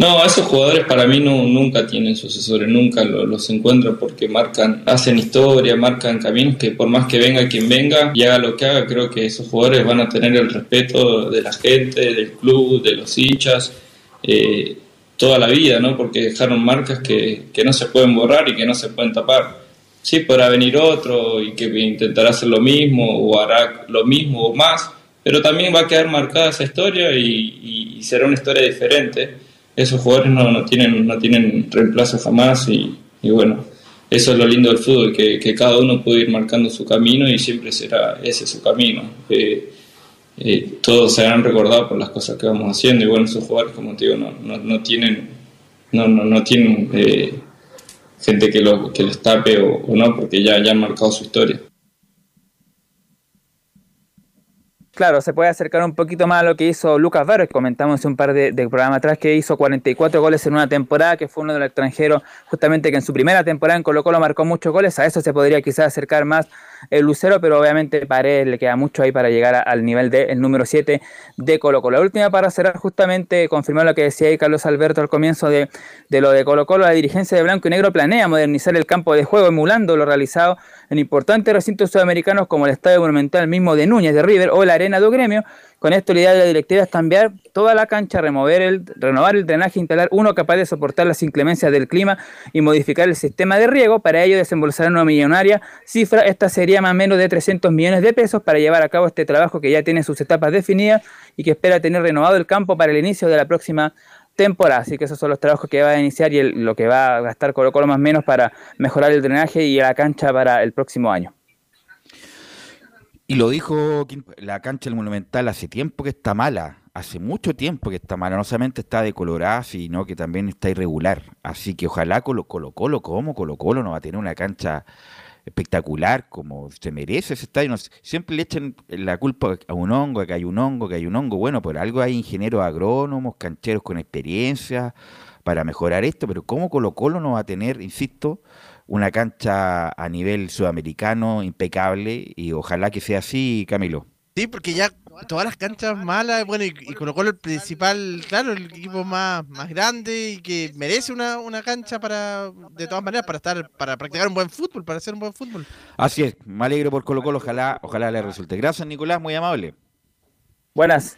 No, esos jugadores para mí no, nunca tienen sucesores, nunca los, los encuentro porque marcan, hacen historia, marcan caminos que por más que venga quien venga y haga lo que haga, creo que esos jugadores van a tener el respeto de la gente, del club, de los hinchas, eh, toda la vida, ¿no? Porque dejaron marcas que, que no se pueden borrar y que no se pueden tapar. Sí, podrá venir otro y que intentará hacer lo mismo o hará lo mismo o más, pero también va a quedar marcada esa historia y será una historia diferente esos jugadores no, no, tienen, no tienen reemplazo jamás y, y, bueno, eso es lo lindo del fútbol, que, que, cada uno puede ir marcando su camino y siempre será ese su camino. Eh, eh, todos serán recordados por las cosas que vamos haciendo y bueno, esos jugadores, como te digo, no, no, no tienen, no, no, no tienen eh, gente que, lo, que les tape o, o no, porque ya, ya han marcado su historia. Claro, se puede acercar un poquito más a lo que hizo Lucas Barros, que comentamos un par de, de programas atrás, que hizo 44 goles en una temporada, que fue uno de los extranjeros, justamente que en su primera temporada en Colo Colo marcó muchos goles, a eso se podría quizás acercar más el Lucero, pero obviamente Paredes le queda mucho ahí para llegar al nivel del número 7 de Colo Colo. La última para cerrar justamente, confirmar lo que decía ahí Carlos Alberto al comienzo de, de lo de Colo Colo, la dirigencia de Blanco y Negro planea modernizar el campo de juego emulando lo realizado en importantes recintos sudamericanos como el Estadio Monumental mismo de Núñez de River o la Arena do Gremio. Con esto la idea de la directiva es cambiar toda la cancha, remover el, renovar el drenaje, instalar uno capaz de soportar las inclemencias del clima y modificar el sistema de riego. Para ello desembolsar una millonaria cifra. Esta sería más o menos de 300 millones de pesos para llevar a cabo este trabajo que ya tiene sus etapas definidas y que espera tener renovado el campo para el inicio de la próxima temporada. Así que esos son los trabajos que va a iniciar y lo que va a gastar Colo Colo más o menos para mejorar el drenaje y la cancha para el próximo año. Y lo dijo la cancha del Monumental hace tiempo que está mala, hace mucho tiempo que está mala, no solamente está decolorada, sino que también está irregular. Así que ojalá Colo Colo, Colo como Colo Colo no va a tener una cancha espectacular como se merece ese estadio. Siempre le echan la culpa a un hongo, a que hay un hongo, que hay un hongo. Bueno, por algo hay ingenieros agrónomos, cancheros con experiencia para mejorar esto, pero ¿cómo Colo Colo no va a tener, insisto, una cancha a nivel sudamericano impecable y ojalá que sea así, Camilo. Sí, porque ya todas las canchas malas, bueno, y, y Colo Colo el principal, claro, el equipo más, más grande y que merece una, una cancha para, de todas maneras, para estar, para practicar un buen fútbol, para hacer un buen fútbol. Así es, me alegro por Colo Colo, ojalá, ojalá le resulte. Gracias, Nicolás, muy amable. Buenas.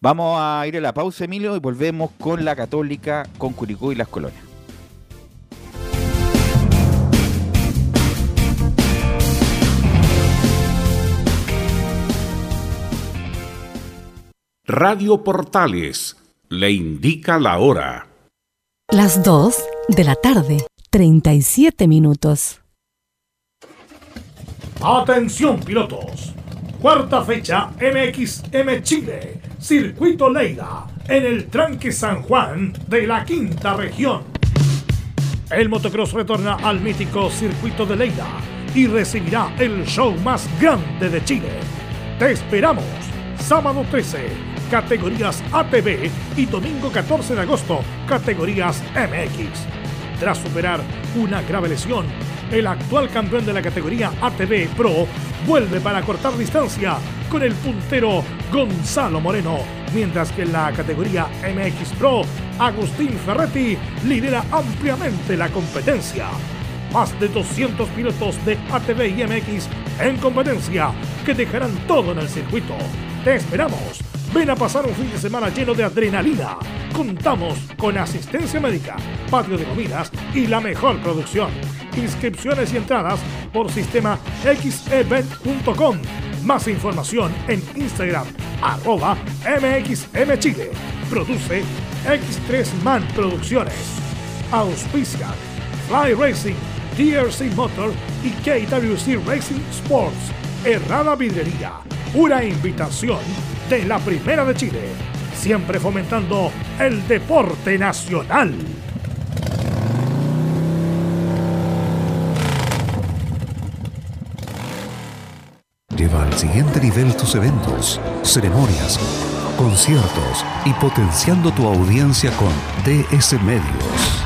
Vamos a ir a la pausa, Emilio, y volvemos con la Católica, con Curicó y las colonias. Radio Portales le indica la hora. Las 2 de la tarde, 37 minutos. Atención pilotos. Cuarta fecha MXM Chile. Circuito Leida. En el tranque San Juan de la quinta región. El motocross retorna al mítico circuito de Leida y recibirá el show más grande de Chile. Te esperamos. Sábado 13, categorías ATV y domingo 14 de agosto, categorías MX. Tras superar una grave lesión, el actual campeón de la categoría ATV Pro vuelve para cortar distancia con el puntero Gonzalo Moreno, mientras que en la categoría MX Pro, Agustín Ferretti lidera ampliamente la competencia. Más de 200 pilotos de ATV y MX en competencia que dejarán todo en el circuito. Te esperamos. Ven a pasar un fin de semana lleno de adrenalina. Contamos con asistencia médica, patio de comidas y la mejor producción. Inscripciones y entradas por sistema xevent.com. Más información en Instagram, arroba MXMChile. Produce X3 Man Producciones. Auspicia Fly Racing, DRC Motor y KWC Racing Sports. Errada Vidrería. Una invitación de la Primera de Chile. Siempre fomentando el deporte nacional. Lleva al siguiente nivel tus eventos, ceremonias, conciertos y potenciando tu audiencia con DS Medios.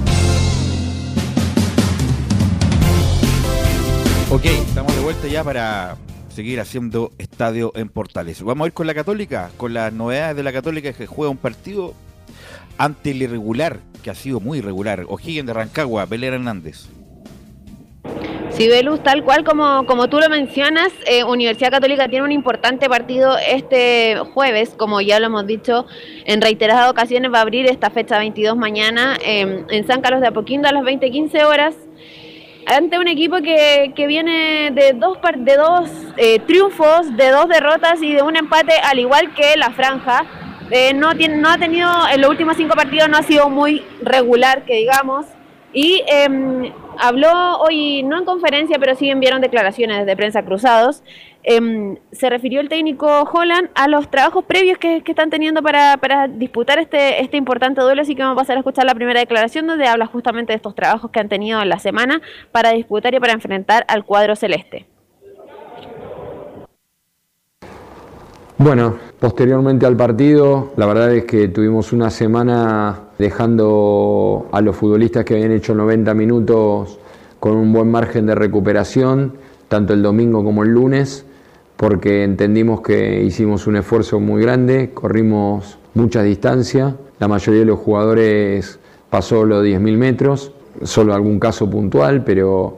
Ok, estamos de vuelta ya para seguir haciendo estadio en Portales. Vamos a ir con la Católica, con las novedades de la Católica que juega un partido ante el irregular, que ha sido muy irregular. O'Higgins de Rancagua, Belén Hernández. Sí, Belus, tal cual como, como tú lo mencionas, eh, Universidad Católica tiene un importante partido este jueves, como ya lo hemos dicho en reiteradas ocasiones, va a abrir esta fecha 22 mañana eh, en San Carlos de Apoquindo a las 20.15 horas ante un equipo que, que viene de dos, de dos eh, triunfos, de dos derrotas y de un empate, al igual que la franja. Eh, no, tiene, no ha tenido, en los últimos cinco partidos no ha sido muy regular, que digamos. Y eh, habló hoy, no en conferencia, pero sí enviaron declaraciones de prensa cruzados. Eh, se refirió el técnico Holland a los trabajos previos que, que están teniendo para, para, disputar este, este importante duelo, así que vamos a pasar a escuchar la primera declaración donde habla justamente de estos trabajos que han tenido en la semana para disputar y para enfrentar al cuadro celeste. Bueno, posteriormente al partido, la verdad es que tuvimos una semana dejando a los futbolistas que habían hecho 90 minutos con un buen margen de recuperación, tanto el domingo como el lunes, porque entendimos que hicimos un esfuerzo muy grande, corrimos mucha distancia, la mayoría de los jugadores pasó los 10.000 metros, solo algún caso puntual, pero,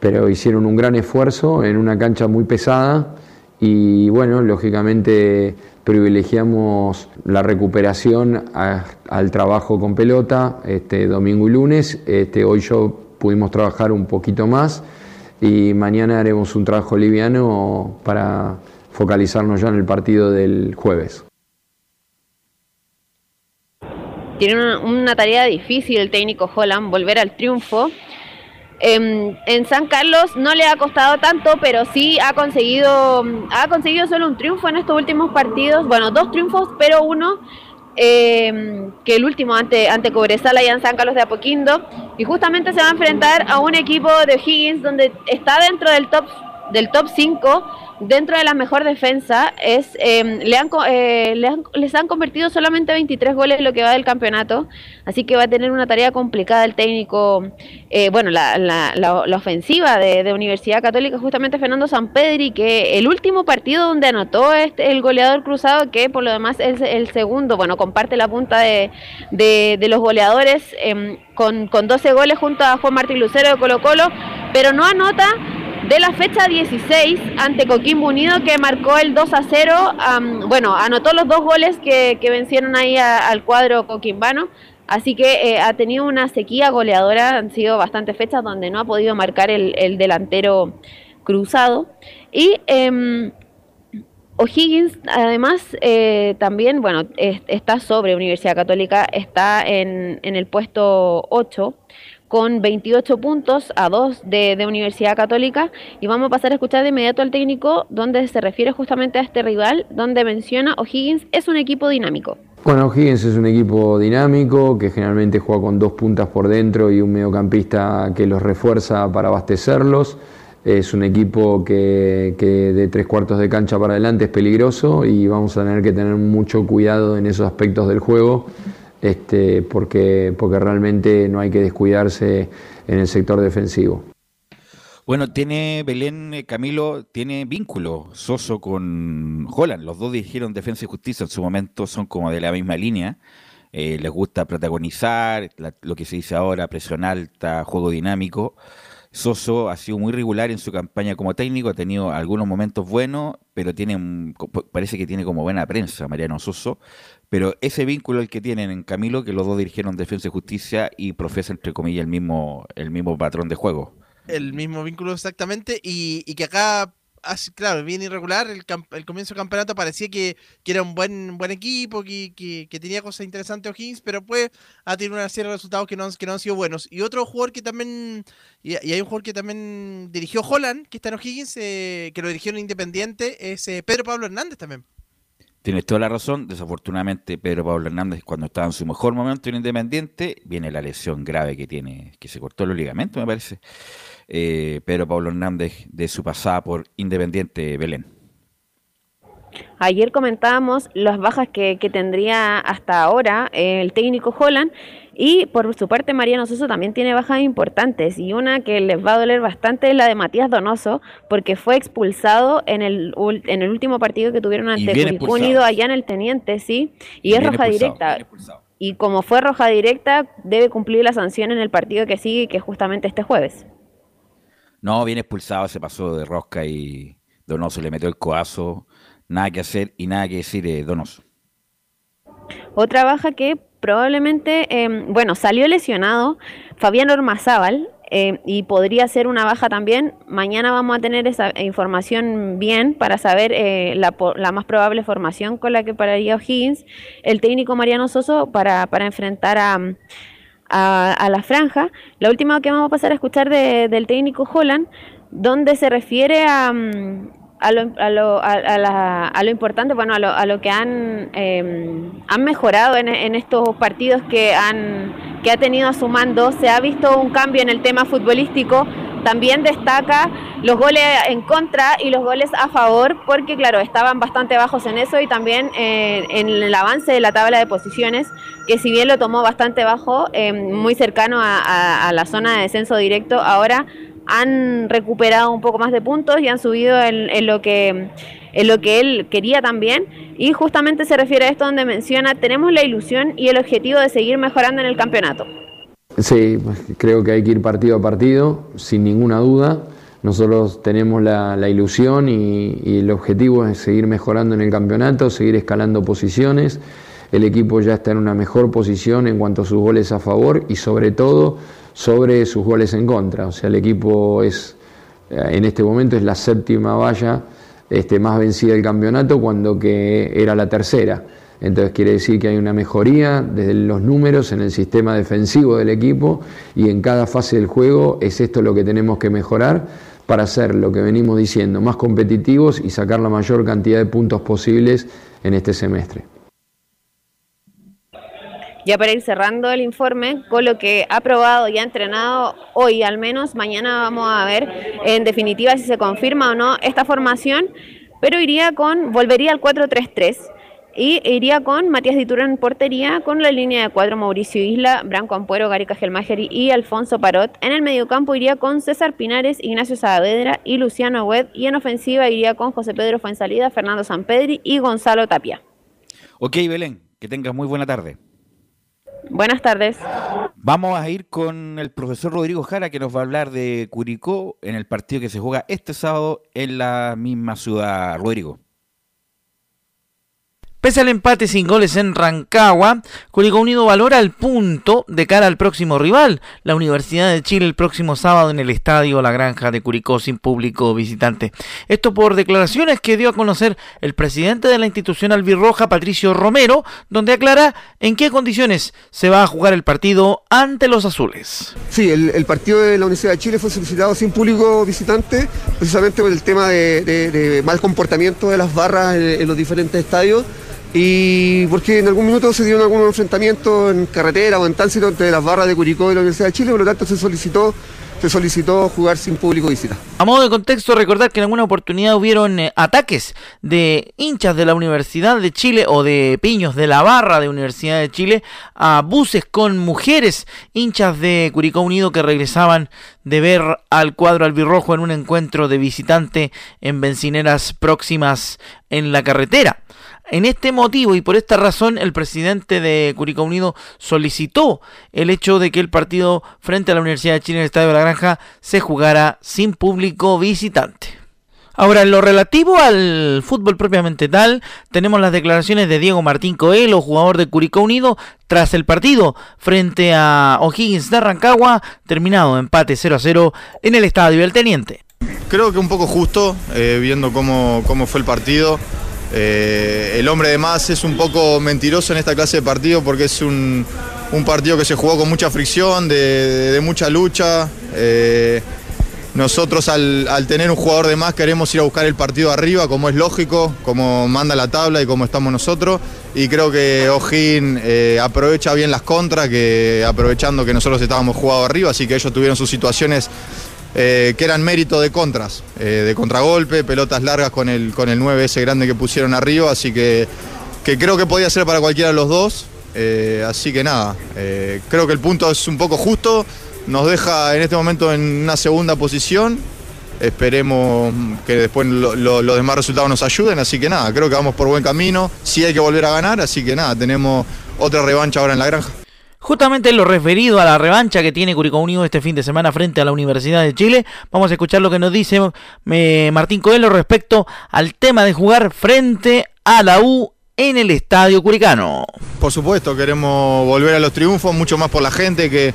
pero hicieron un gran esfuerzo en una cancha muy pesada y bueno, lógicamente privilegiamos la recuperación al trabajo con pelota este domingo y lunes. Este, hoy yo pudimos trabajar un poquito más y mañana haremos un trabajo liviano para focalizarnos ya en el partido del jueves. Tiene una, tarea difícil el técnico Holland, volver al triunfo. En, en, San Carlos no le ha costado tanto, pero sí ha conseguido, ha conseguido solo un triunfo en estos últimos partidos. Bueno, dos triunfos, pero uno eh, que el último ante, ante Cobresal allá en San Carlos de Apoquindo. Y justamente se va a enfrentar a un equipo de Higgins donde está dentro del top del top 5 dentro de la mejor defensa es eh, le han, eh, le han, les han convertido solamente 23 goles lo que va del campeonato así que va a tener una tarea complicada el técnico eh, bueno la, la, la, la ofensiva de, de, Universidad Católica justamente Fernando Sampedri que el último partido donde anotó este, el goleador cruzado que por lo demás es el segundo bueno comparte la punta de, de, de los goleadores em, con, con 12 goles junto a Juan Martín Lucero de Colo Colo pero no anota de la fecha 16 ante Coquimbo Unido que marcó el 2 a 0. Um, bueno, anotó los dos goles que, que vencieron ahí al cuadro coquimbano. Así que eh, ha tenido una sequía goleadora, han sido bastantes fechas donde no ha podido marcar el, el delantero cruzado. Y eh, O'Higgins, además, eh, también, bueno, es, está sobre Universidad Católica, está en, en el puesto 8 con 28 puntos a 2 de, Universidad Católica y vamos a pasar a escuchar de inmediato al técnico donde se refiere justamente a este rival, donde menciona O'Higgins es un equipo dinámico. Bueno, O'Higgins es un equipo dinámico que generalmente juega con dos puntas por dentro y un mediocampista que los refuerza para abastecerlos. Es un equipo que, que de tres cuartos de cancha para adelante es peligroso y vamos a tener que tener mucho cuidado en esos aspectos del juego este, porque, porque realmente no hay que descuidarse en el sector defensivo. Bueno, tiene Belén eh, Camilo, tiene vínculo Soso con Holland. Los dos dirigieron Defensa y Justicia en su momento, son como de la misma línea. Eh, les gusta protagonizar, lo que se dice ahora, presión alta, juego dinámico. Soso ha sido muy regular en su campaña como técnico, ha tenido algunos momentos buenos, pero tiene parece que tiene como buena prensa Mariano Soso, pero ese vínculo el que tienen en Camilo, que los dos dirigieron Defensa y Justicia y profesa entre comillas el mismo, el mismo patrón de juego. El mismo vínculo exactamente, y, y que acá claro, bien irregular. El, el, comienzo del campeonato parecía que, era un buen buen equipo, que, tenía cosas interesantes O'Higgins, pero pues ha tenido una serie de resultados que no, que no han sido buenos. Y otro jugador que también, y, hay un jugador que también dirigió Holland, que está en O'Higgins, eh, que lo dirigió en Independiente, es eh, Pedro Pablo Hernández también. Tienes toda la razón. Desafortunadamente, Pedro Pablo Hernández, cuando estaba en su mejor momento en Independiente, viene la lesión grave que tiene, que se cortó los ligamentos, me parece eh, Pedro Pablo Hernández de su pasada por Independiente Belén. Ayer comentábamos las bajas que, tendría hasta ahora el técnico Holland y por su parte Mariano Soso también tiene bajas importantes y una que les va a doler bastante es la de Matías Donoso porque fue expulsado en el, en el último partido que tuvieron ante Unido allá en el Teniente, sí, y, es roja directa. Y como fue roja directa, debe cumplir la sanción en el partido que sigue, que es justamente este jueves. No, bien expulsado, se pasó de rosca y Donoso le metió el coazo. Nada que hacer y nada que decir de Donoso. Otra baja que probablemente, em, bueno, salió lesionado Fabián Ormazábal em, y podría ser una baja también. Mañana vamos a tener esa información bien para saber eh, la, más probable formación con la que pararía O'Higgins, el técnico Mariano Soso, para, para enfrentar a a, la franja. La última que vamos a pasar a escuchar del técnico Holland, donde se refiere a, mm, a, lo, a, lo, a, lo, importante, bueno, a lo, a lo que han, em, han mejorado en, en, estos partidos que, han, que ha tenido a su mando. Se ha visto un cambio en el tema futbolístico también destaca los goles en contra y los goles a favor, porque claro, estaban bastante bajos en eso y también eh, en el avance de la tabla de posiciones, que si bien lo tomó bastante bajo, eh, muy cercano a, la zona de descenso directo, ahora han recuperado un poco más de puntos y han subido en, lo que en lo que él quería también y justamente se refiere a esto donde menciona tenemos la ilusión y el objetivo de seguir mejorando en el campeonato. Sí, creo que hay que ir partido a partido, sin ninguna duda. Nosotros tenemos la, ilusión y, el objetivo es seguir mejorando en el campeonato, seguir escalando posiciones. El equipo ya está en una mejor posición en cuanto a sus goles a favor y sobre todo sobre sus goles en contra. O sea, el equipo es eh, en este momento es la séptima valla este, más vencida del campeonato cuando que era la tercera. Entonces quiere decir que hay una mejoría desde los números en el sistema defensivo del equipo y en cada fase del juego es esto lo que tenemos que mejorar para ser lo que venimos diciendo, más competitivos y sacar la mayor cantidad de puntos posibles en este semestre. Ya para ir cerrando el informe, con lo que ha probado y ha entrenado hoy al menos, mañana vamos a ver en definitiva si se confirma o no esta formación, pero iría con, volvería al 4-3-3 y iría con Matías Ditura en portería, con la línea de cuatro Mauricio Isla, Branco Ampuero, Garica Gelmajeri y Alfonso Parot. En el mediocampo iría con César Pinares, Ignacio Saavedra y Luciano Wed. Y en ofensiva iría con José Pedro Fuensalida, Fernando Sampedri y Gonzalo Tapia. Ok, Belén, que tengas muy buena tarde. Buenas tardes. Vamos a ir con el profesor Rodrigo Jara que nos va a hablar de Curicó en el partido que se juega este sábado en la misma ciudad. Rodrigo. Pese al empate sin goles en Rancagua, Curicó Unido valora el punto de cara al próximo rival, la Universidad de Chile, el próximo sábado en el estadio La Granja de Curicó sin público visitante. Esto por declaraciones que dio a conocer el presidente de la institución albirroja, Patricio Romero, donde aclara en qué condiciones se va a jugar el partido ante los azules. Sí, el, partido de la Universidad de Chile fue solicitado sin público visitante, precisamente por el tema de, mal comportamiento de las barras en los diferentes estadios y porque en algún minuto se dieron algunos enfrentamientos en carretera o en tránsito entre las barras de Curicó y la Universidad de Chile, por lo tanto se solicitó se solicitó jugar sin público visita. A modo de contexto, recordar que en alguna oportunidad hubieron eh, ataques de hinchas de la Universidad de Chile o de piños de la barra de Universidad de Chile a buses con mujeres hinchas de Curicó Unido que regresaban de ver al cuadro albirrojo en un encuentro de visitante en bencineras próximas en la carretera. En este motivo y por esta razón, el presidente de Curicó Unido solicitó el hecho de que el partido frente a la Universidad de Chile en el Estadio de la Granja se jugara sin público visitante. Ahora, en lo relativo al fútbol propiamente tal, tenemos las declaraciones de Diego Martín Coelho, jugador de Curicó Unido, tras el partido frente a O'Higgins de Rancagua, terminado empate 0 a 0 en el estadio del Teniente. Creo que un poco justo, eh, viendo cómo, cómo fue el partido. Eh, el hombre de más es un poco mentiroso en esta clase de partido porque es un, partido que se jugó con mucha fricción, de, mucha lucha. Eh, nosotros al, tener un jugador de más queremos ir a buscar el partido arriba, como es lógico, como manda la tabla y como estamos nosotros. Y creo que O'Higgins eh, aprovecha bien las contras, que aprovechando que nosotros estábamos jugados arriba, así que ellos tuvieron sus situaciones eh, que eran mérito de contras, eh, de contragolpe, pelotas largas con el, con el 9 ese grande que pusieron arriba, así que, que creo que podía ser para cualquiera de los dos. así que nada, creo que el punto es un poco justo nos deja en este momento en una segunda posición. Esperemos que después lo, lo, los demás resultados nos ayuden, así que nada, creo que vamos por buen camino. Sí hay que volver a ganar, así que nada, tenemos otra revancha ahora en la granja. Justamente en lo referido a la revancha que tiene Curicó Unido este fin de semana frente a la Universidad de Chile, vamos a escuchar lo que nos dice eh, Martín Coelho respecto al tema de jugar frente a la U en el Estadio Curicano. Por supuesto, queremos volver a los triunfos, mucho más por la gente que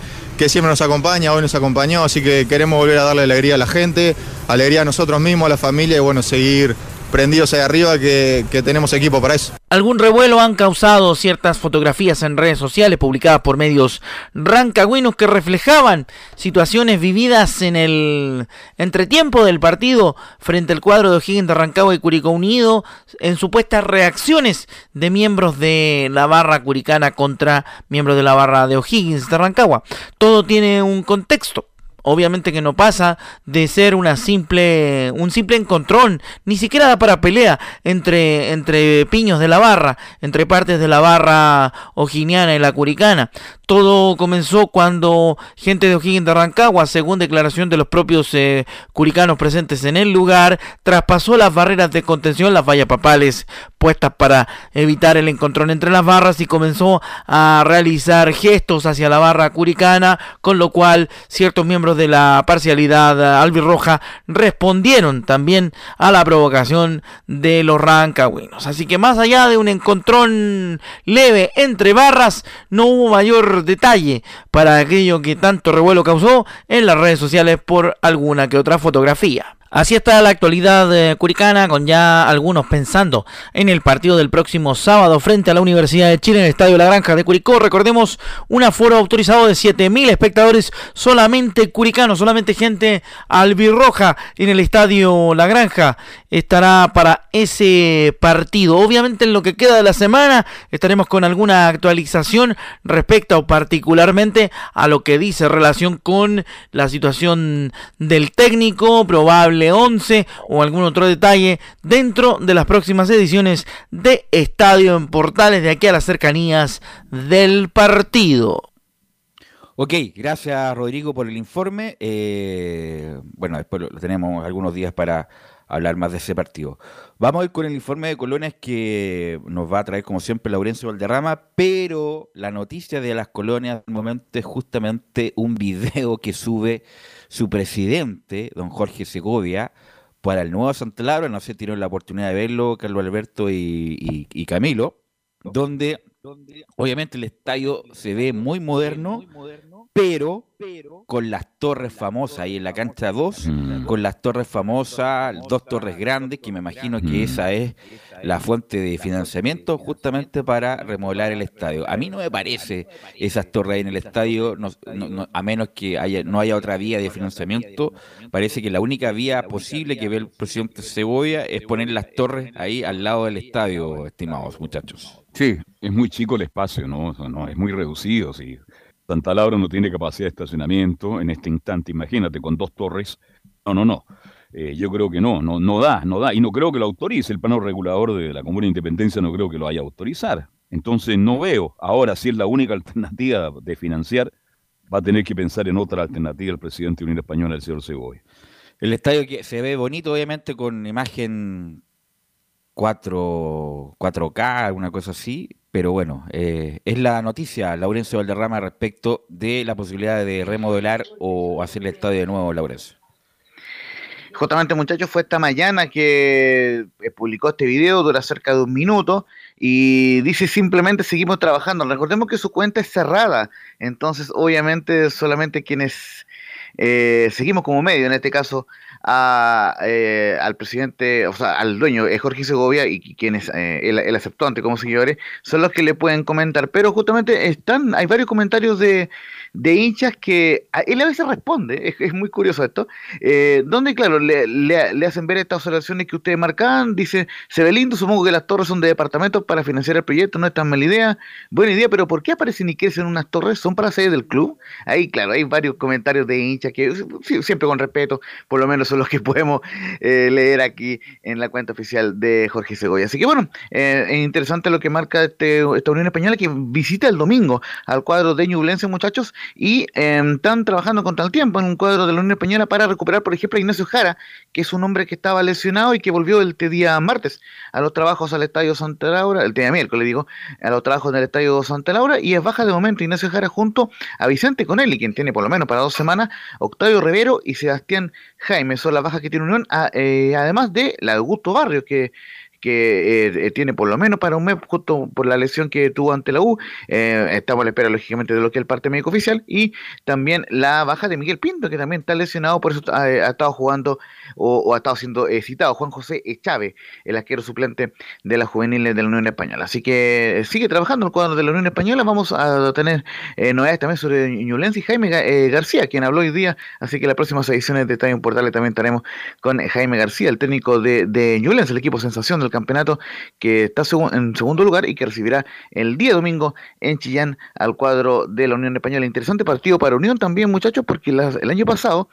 siempre nos acompaña, hoy nos acompañó, así que queremos volver a darle alegría a la gente, alegría a nosotros mismos, a la familia y bueno, seguir prendidos ahí arriba que, que, tenemos equipo para eso. Algún revuelo han causado ciertas fotografías en redes sociales publicadas por medios rancagüinos que reflejaban situaciones vividas en el entretiempo del partido frente al cuadro de O'Higgins de Rancagua y Curicó Unido en supuestas reacciones de miembros de la barra curicana contra miembros de la barra de O'Higgins de Rancagua. Todo tiene un contexto obviamente que no pasa de ser una simple un simple encontrón, ni siquiera da para pelea entre entre piños de la barra, entre partes de la barra ojiniana y la curicana. Todo comenzó cuando gente de O'Higgins de Rancagua, según declaración de los propios eh, curicanos presentes en el lugar, traspasó las barreras de contención, las vallas papales puestas para evitar el encontrón entre las barras y comenzó a realizar gestos hacia la barra curicana, con lo cual ciertos miembros de la parcialidad albirroja respondieron también a la provocación de los rancagüinos. Así que más allá de un encontrón leve entre barras, no hubo mayor detalle para aquello que tanto revuelo causó en las redes sociales por alguna que otra fotografía. Así está la actualidad eh, curicana, con ya algunos pensando en el partido del próximo sábado frente a la Universidad de Chile en el Estadio La Granja de Curicó. Recordemos, un aforo autorizado de 7.000 espectadores, solamente curicanos, solamente gente albirroja en el Estadio La Granja estará para ese partido. Obviamente en lo que queda de la semana estaremos con alguna actualización respecto particularmente a lo que dice relación con la situación del técnico, probable 11 o algún otro detalle dentro de las próximas ediciones de Estadio en Portales de aquí a las cercanías del partido. Ok, gracias Rodrigo por el informe. Eh, bueno, después lo tenemos algunos días para hablar más de ese partido. Vamos a ir con el informe de colonias que nos va a traer, como siempre, Laurencio Valderrama, pero la noticia de las colonias al momento es justamente un video que sube su presidente, don Jorge Segovia, para el nuevo Santa Laura, no sé si tienen la oportunidad de verlo, Carlos Alberto y, y Camilo, donde obviamente el estadio se ve muy moderno, pero con las torres famosas ahí en la cancha 2, Mm. con las torres famosas, dos torres grandes, que me imagino que esa es la fuente de financiamiento justamente para remodelar el estadio. A mí no me parece esas torres ahí en el estadio, no- no- no- a menos que haya, no haya otra vía de financiamiento, parece que la única vía posible que ve el presidente Cebolla es poner las torres ahí al lado del estadio, estimados muchachos. Sí, es muy chico el espacio, ¿no? O sea, no, es muy reducido, sí. Santa Laura no tiene capacidad de estacionamiento en este instante, imagínate, con dos torres. No, no, no. Eh, yo creo que no, no, no da, no da. Y no creo que lo autorice. El plano regulador de la Comuna de Independencia no creo que lo vaya a autorizar. Entonces no veo. Ahora, si es la única alternativa de financiar, va a tener que pensar en otra alternativa el presidente de Unión Española, el señor Segovia. El estadio que se ve bonito, obviamente, con imagen 4, 4K, una cosa así. Pero bueno, eh, es la noticia, Laurencio Valderrama, respecto de la posibilidad de remodelar o hacer el estadio de nuevo, Laurencio. Justamente, muchachos, fue esta mañana que eh, publicó este video, dura cerca de un minuto, y dice simplemente seguimos trabajando. Recordemos que su cuenta es cerrada, entonces obviamente solamente quienes eh, seguimos como medio, en este caso a, eh, al presidente, o sea, al dueño, es Jorge Segovia, y quienes eh, él, él aceptó como seguidores, son los que le pueden comentar. Pero justamente están, hay varios comentarios de, de hinchas que él a veces responde, es, es muy curioso esto, eh, donde claro, le, le- hacen ver estas observaciones que ustedes marcan, dice, se ve lindo, supongo que las torres son de departamentos para financiar el proyecto, no es tan mala idea, buena idea, pero ¿por qué aparecen y crecen unas torres? ¿Son para sede del club? Ahí claro, hay varios comentarios de hinchas que siempre con respeto, por lo menos son los que podemos eh, leer aquí en la cuenta oficial de Jorge Segovia. Así que bueno, eh, es interesante lo que marca este, esta Unión Española que visita el domingo al cuadro de Ñublense, muchachos, y eh, están trabajando contra el tiempo en un cuadro de la Unión Española para recuperar, por ejemplo, a Ignacio Jara, que es un hombre que estaba lesionado y que volvió el día martes a los trabajos al Estadio Santa Laura, el día miércoles, digo, a los trabajos del Estadio Santa Laura, y es baja de momento Ignacio Jara junto a Vicente Conelli, quien tiene por lo menos para dos semanas, Octavio Rivero y Sebastián Jaime, son las bajas que tiene Unión, a- eh, además de la Augusto Barrios, que que eh, eh, tiene por lo menos para un mes justo por la lesión que tuvo ante la U. Eh, estamos a la espera, lógicamente, de lo que es el parte médico oficial. Y también la baja de Miguel Pinto, que también está lesionado, por eso ha, ha estado jugando o, ha estado siendo eh, citado Juan José Chávez, el arquero suplente de las juveniles de la Unión Española. Así que eh, sigue trabajando el cuadro de la Unión Española. Vamos a tener eh, novedades también sobre Ñublense y Jaime Ga- eh, García, quien habló hoy día. Así que las próximas ediciones de Estadio Portales también estaremos con Jaime García, el técnico de, de Ñublense, el equipo sensación del campeonato, que está en segundo lugar y que recibirá el día domingo en Chillán al cuadro de la Unión Española. Interesante partido para Unión también, muchachos, porque las- el año pasado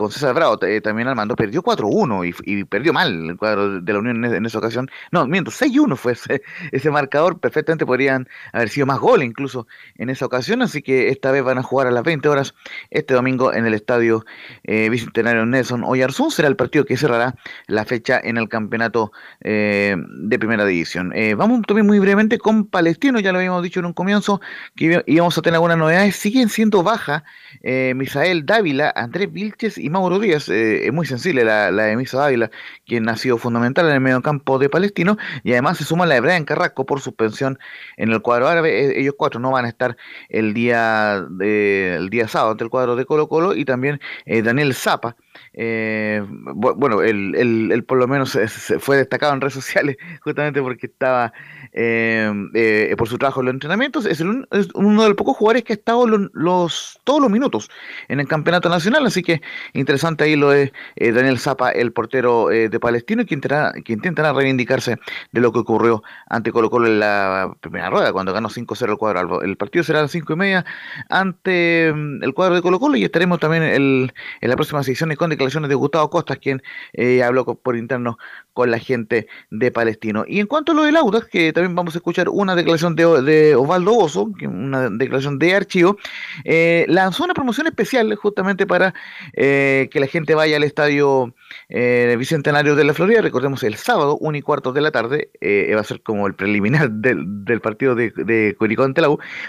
con César Bravo eh, también Armando perdió 4-1 y, perdió mal el cuadro de la Unión en, esa ocasión. No, miento, 6-1 fue ese, marcador. Perfectamente podrían haber sido más goles incluso en esa ocasión. Así que esta vez van a jugar a las 20 horas este domingo en el estadio eh, Bicentenario Nelson Oyarzún. Será el partido que cerrará la fecha en el campeonato eh, de primera división. Eh, vamos también muy brevemente con Palestino. Ya lo habíamos dicho en un comienzo que íbamos a tener algunas novedades. Siguen siendo baja eh, Misael Dávila, Andrés Vilches y Mauro Díaz. Eh, es muy sensible la, la de Misa Dávila, quien ha sido fundamental en el mediocampo de Palestino. Y además se suma la de Brian Carrasco por suspensión en el cuadro árabe. Eh, ellos cuatro no van a estar el día, de, el día sábado ante el cuadro de Colo Colo. Y también eh, Daniel Zapa. Eh, bu- bueno, él, él- él por lo menos fue destacado en redes sociales justamente porque estaba eh, eh, por su trabajo en los entrenamientos. Es, el es uno de los pocos jugadores que ha estado lo- los, todos los minutos en el campeonato nacional. Así que interesante ahí lo de eh, Daniel Zapa, el portero eh, de Palestino, que intentará, que intentará reivindicarse de lo que ocurrió ante Colo Colo en la primera rueda, cuando ganó 5-0 el cuadro. El partido será a las 5 y media ante mm, el cuadro de Colo Colo y estaremos también el- en la próxima sección con declaraciones de Gustavo Costas, quien eh, habló por interno con la gente de Palestino. Y en cuanto a lo del Audax, que también vamos a escuchar una declaración de, de Osvaldo que una declaración de archivo, eh, lanzó una promoción especial justamente para eh, que la gente vaya al estadio eh, Bicentenario de la Florida. Recordemos el sábado, 1 y cuarto de la tarde, eh, va a ser como el preliminar del, del partido de, de Curicó.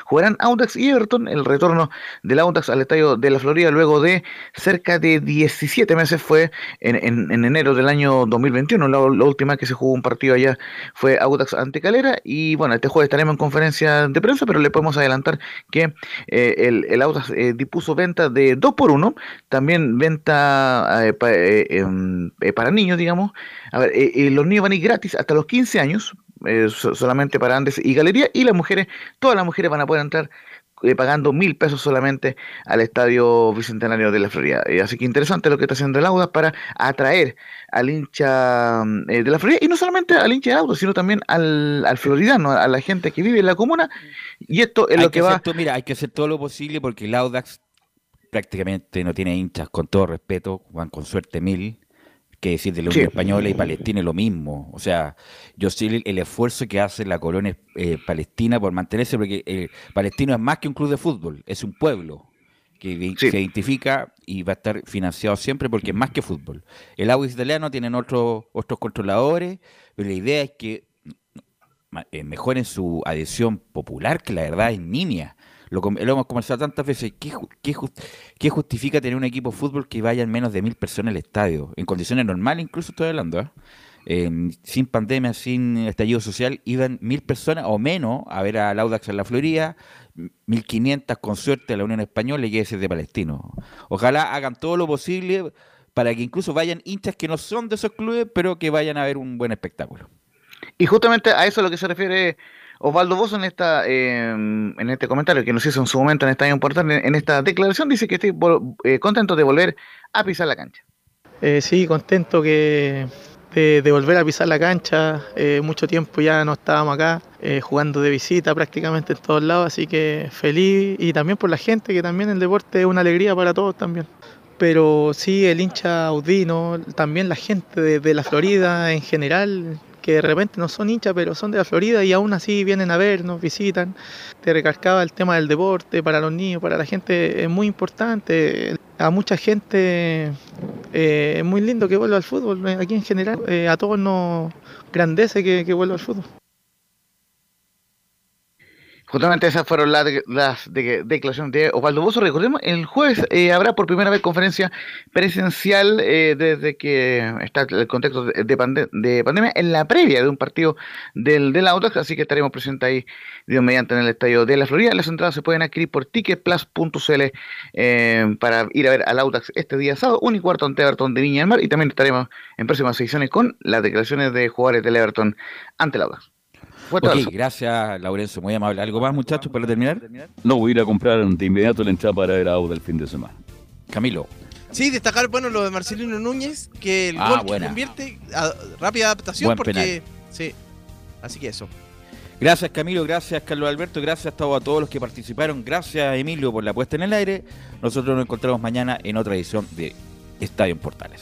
Jugarán Audax y Everton, el retorno del Audax al estadio de la Florida luego de cerca de 17 meses fue en, en- en enero del año 2021. La, última que se jugó un partido allá fue Audax ante Calera. Y bueno, este jueves estaremos en conferencia de prensa, pero le podemos adelantar que eh, el, el Audax eh, dispuso venta de 2 por 1 también venta eh, em, para niños, digamos. A ver, los niños van a ir gratis hasta los 15 años, so- solamente para Andes y Galería, y las mujeres, todas las mujeres van a poder entrar eh, pagando mil pesos solamente al Estadio Bicentenario de la Florida. Eh, así que interesante lo que está haciendo el Audax para atraer al hincha mm, eh, de la Florida, y no solamente al hincha del Audax, sino también al, al floridano, a la gente que vive en la comuna, y esto es Hay lo que, va... todo- mira, hay que hacer todo lo posible porque el Audax prácticamente no tiene hinchas, con todo respeto, van con suerte mil, que decir de la Unión Sí. Española y Palestina es lo mismo. O sea, yo sé el, el esfuerzo que hace la colonia eh, palestina por mantenerse, porque eh, Palestino es más que un club de fútbol, es un pueblo que se identifica y va a estar financiado siempre porque es más que fútbol. El Audax italiano tienen otros otros controladores, pero la idea es que ma- eh, mejoren su adhesión popular, que la verdad es nimia. Lo, hemos conversado tantas veces. ¿Qué, ju- qué jus- qué justifica tener un equipo de fútbol que vayan menos de mil personas al estadio? En condiciones normales, incluso estoy hablando, ¿eh? Sin pandemia, sin estallido social, iban mil personas o menos a ver al Audax en la Florida, mil quinientas con suerte a la Unión Española y ese de Palestino. Ojalá hagan todo lo posible para que incluso vayan hinchas que no son de esos clubes, pero que vayan a ver un buen espectáculo. Y justamente a eso es a lo que se refiere Osvaldo Bozo en esta eh, en este comentario que nos hizo en su momento en esta importante en esta declaración dice que estoy eh, contento de volver a pisar la cancha. Eh, sí, contento que de, de volver a pisar la cancha. Eh, mucho tiempo ya no estábamos acá, eh, jugando de visita prácticamente en todos lados, así que feliz y también por la gente, que también el deporte es una alegría para todos también. Pero sí, el hincha audino, también la gente de, de la Florida en general, que de repente no son hinchas, pero son de la Florida y aún así vienen a vernos, visitan. Te recalcaba el tema del deporte para los niños, para la gente es muy importante. A mucha gente eh, es muy lindo que vuelva al fútbol, eh, aquí en general, eh, a todos nos grandece que, que vuelva al fútbol. Justamente esas fueron las, las de- declaraciones de Osvaldo Bozo. Recordemos, el jueves eh, habrá por primera vez conferencia presencial eh, desde que está el contexto de, de pande- de pandemia en la previa de un partido del, del Audax, así que estaremos presentes ahí Dios mediante en el estadio de la Florida. Las entradas se pueden adquirir por ticketplus.cl eh, para ir a ver al Audax este día sábado, un y cuarto ante Everton de Viña del Mar y también estaremos en próximas ediciones con las declaraciones de jugadores del Everton ante el Audax. Gracias, Laurencio, muy amable. ¿Algo más, muchachos, para terminar? No, voy a ir a comprar de inmediato la entrada para ver a Auda el fin de semana. Camilo. Sí, destacar, bueno, lo de Marcelino Núñez, que el Ah, gol que convierte, a- rápida adaptación, Buen porque... penal. Sí, así que eso. Gracias Camilo, gracias Carlos Alberto, gracias a todos, a todos los que participaron, gracias Emilio por la puesta en el aire. Nosotros nos encontramos mañana en otra edición de Estadio en Portales.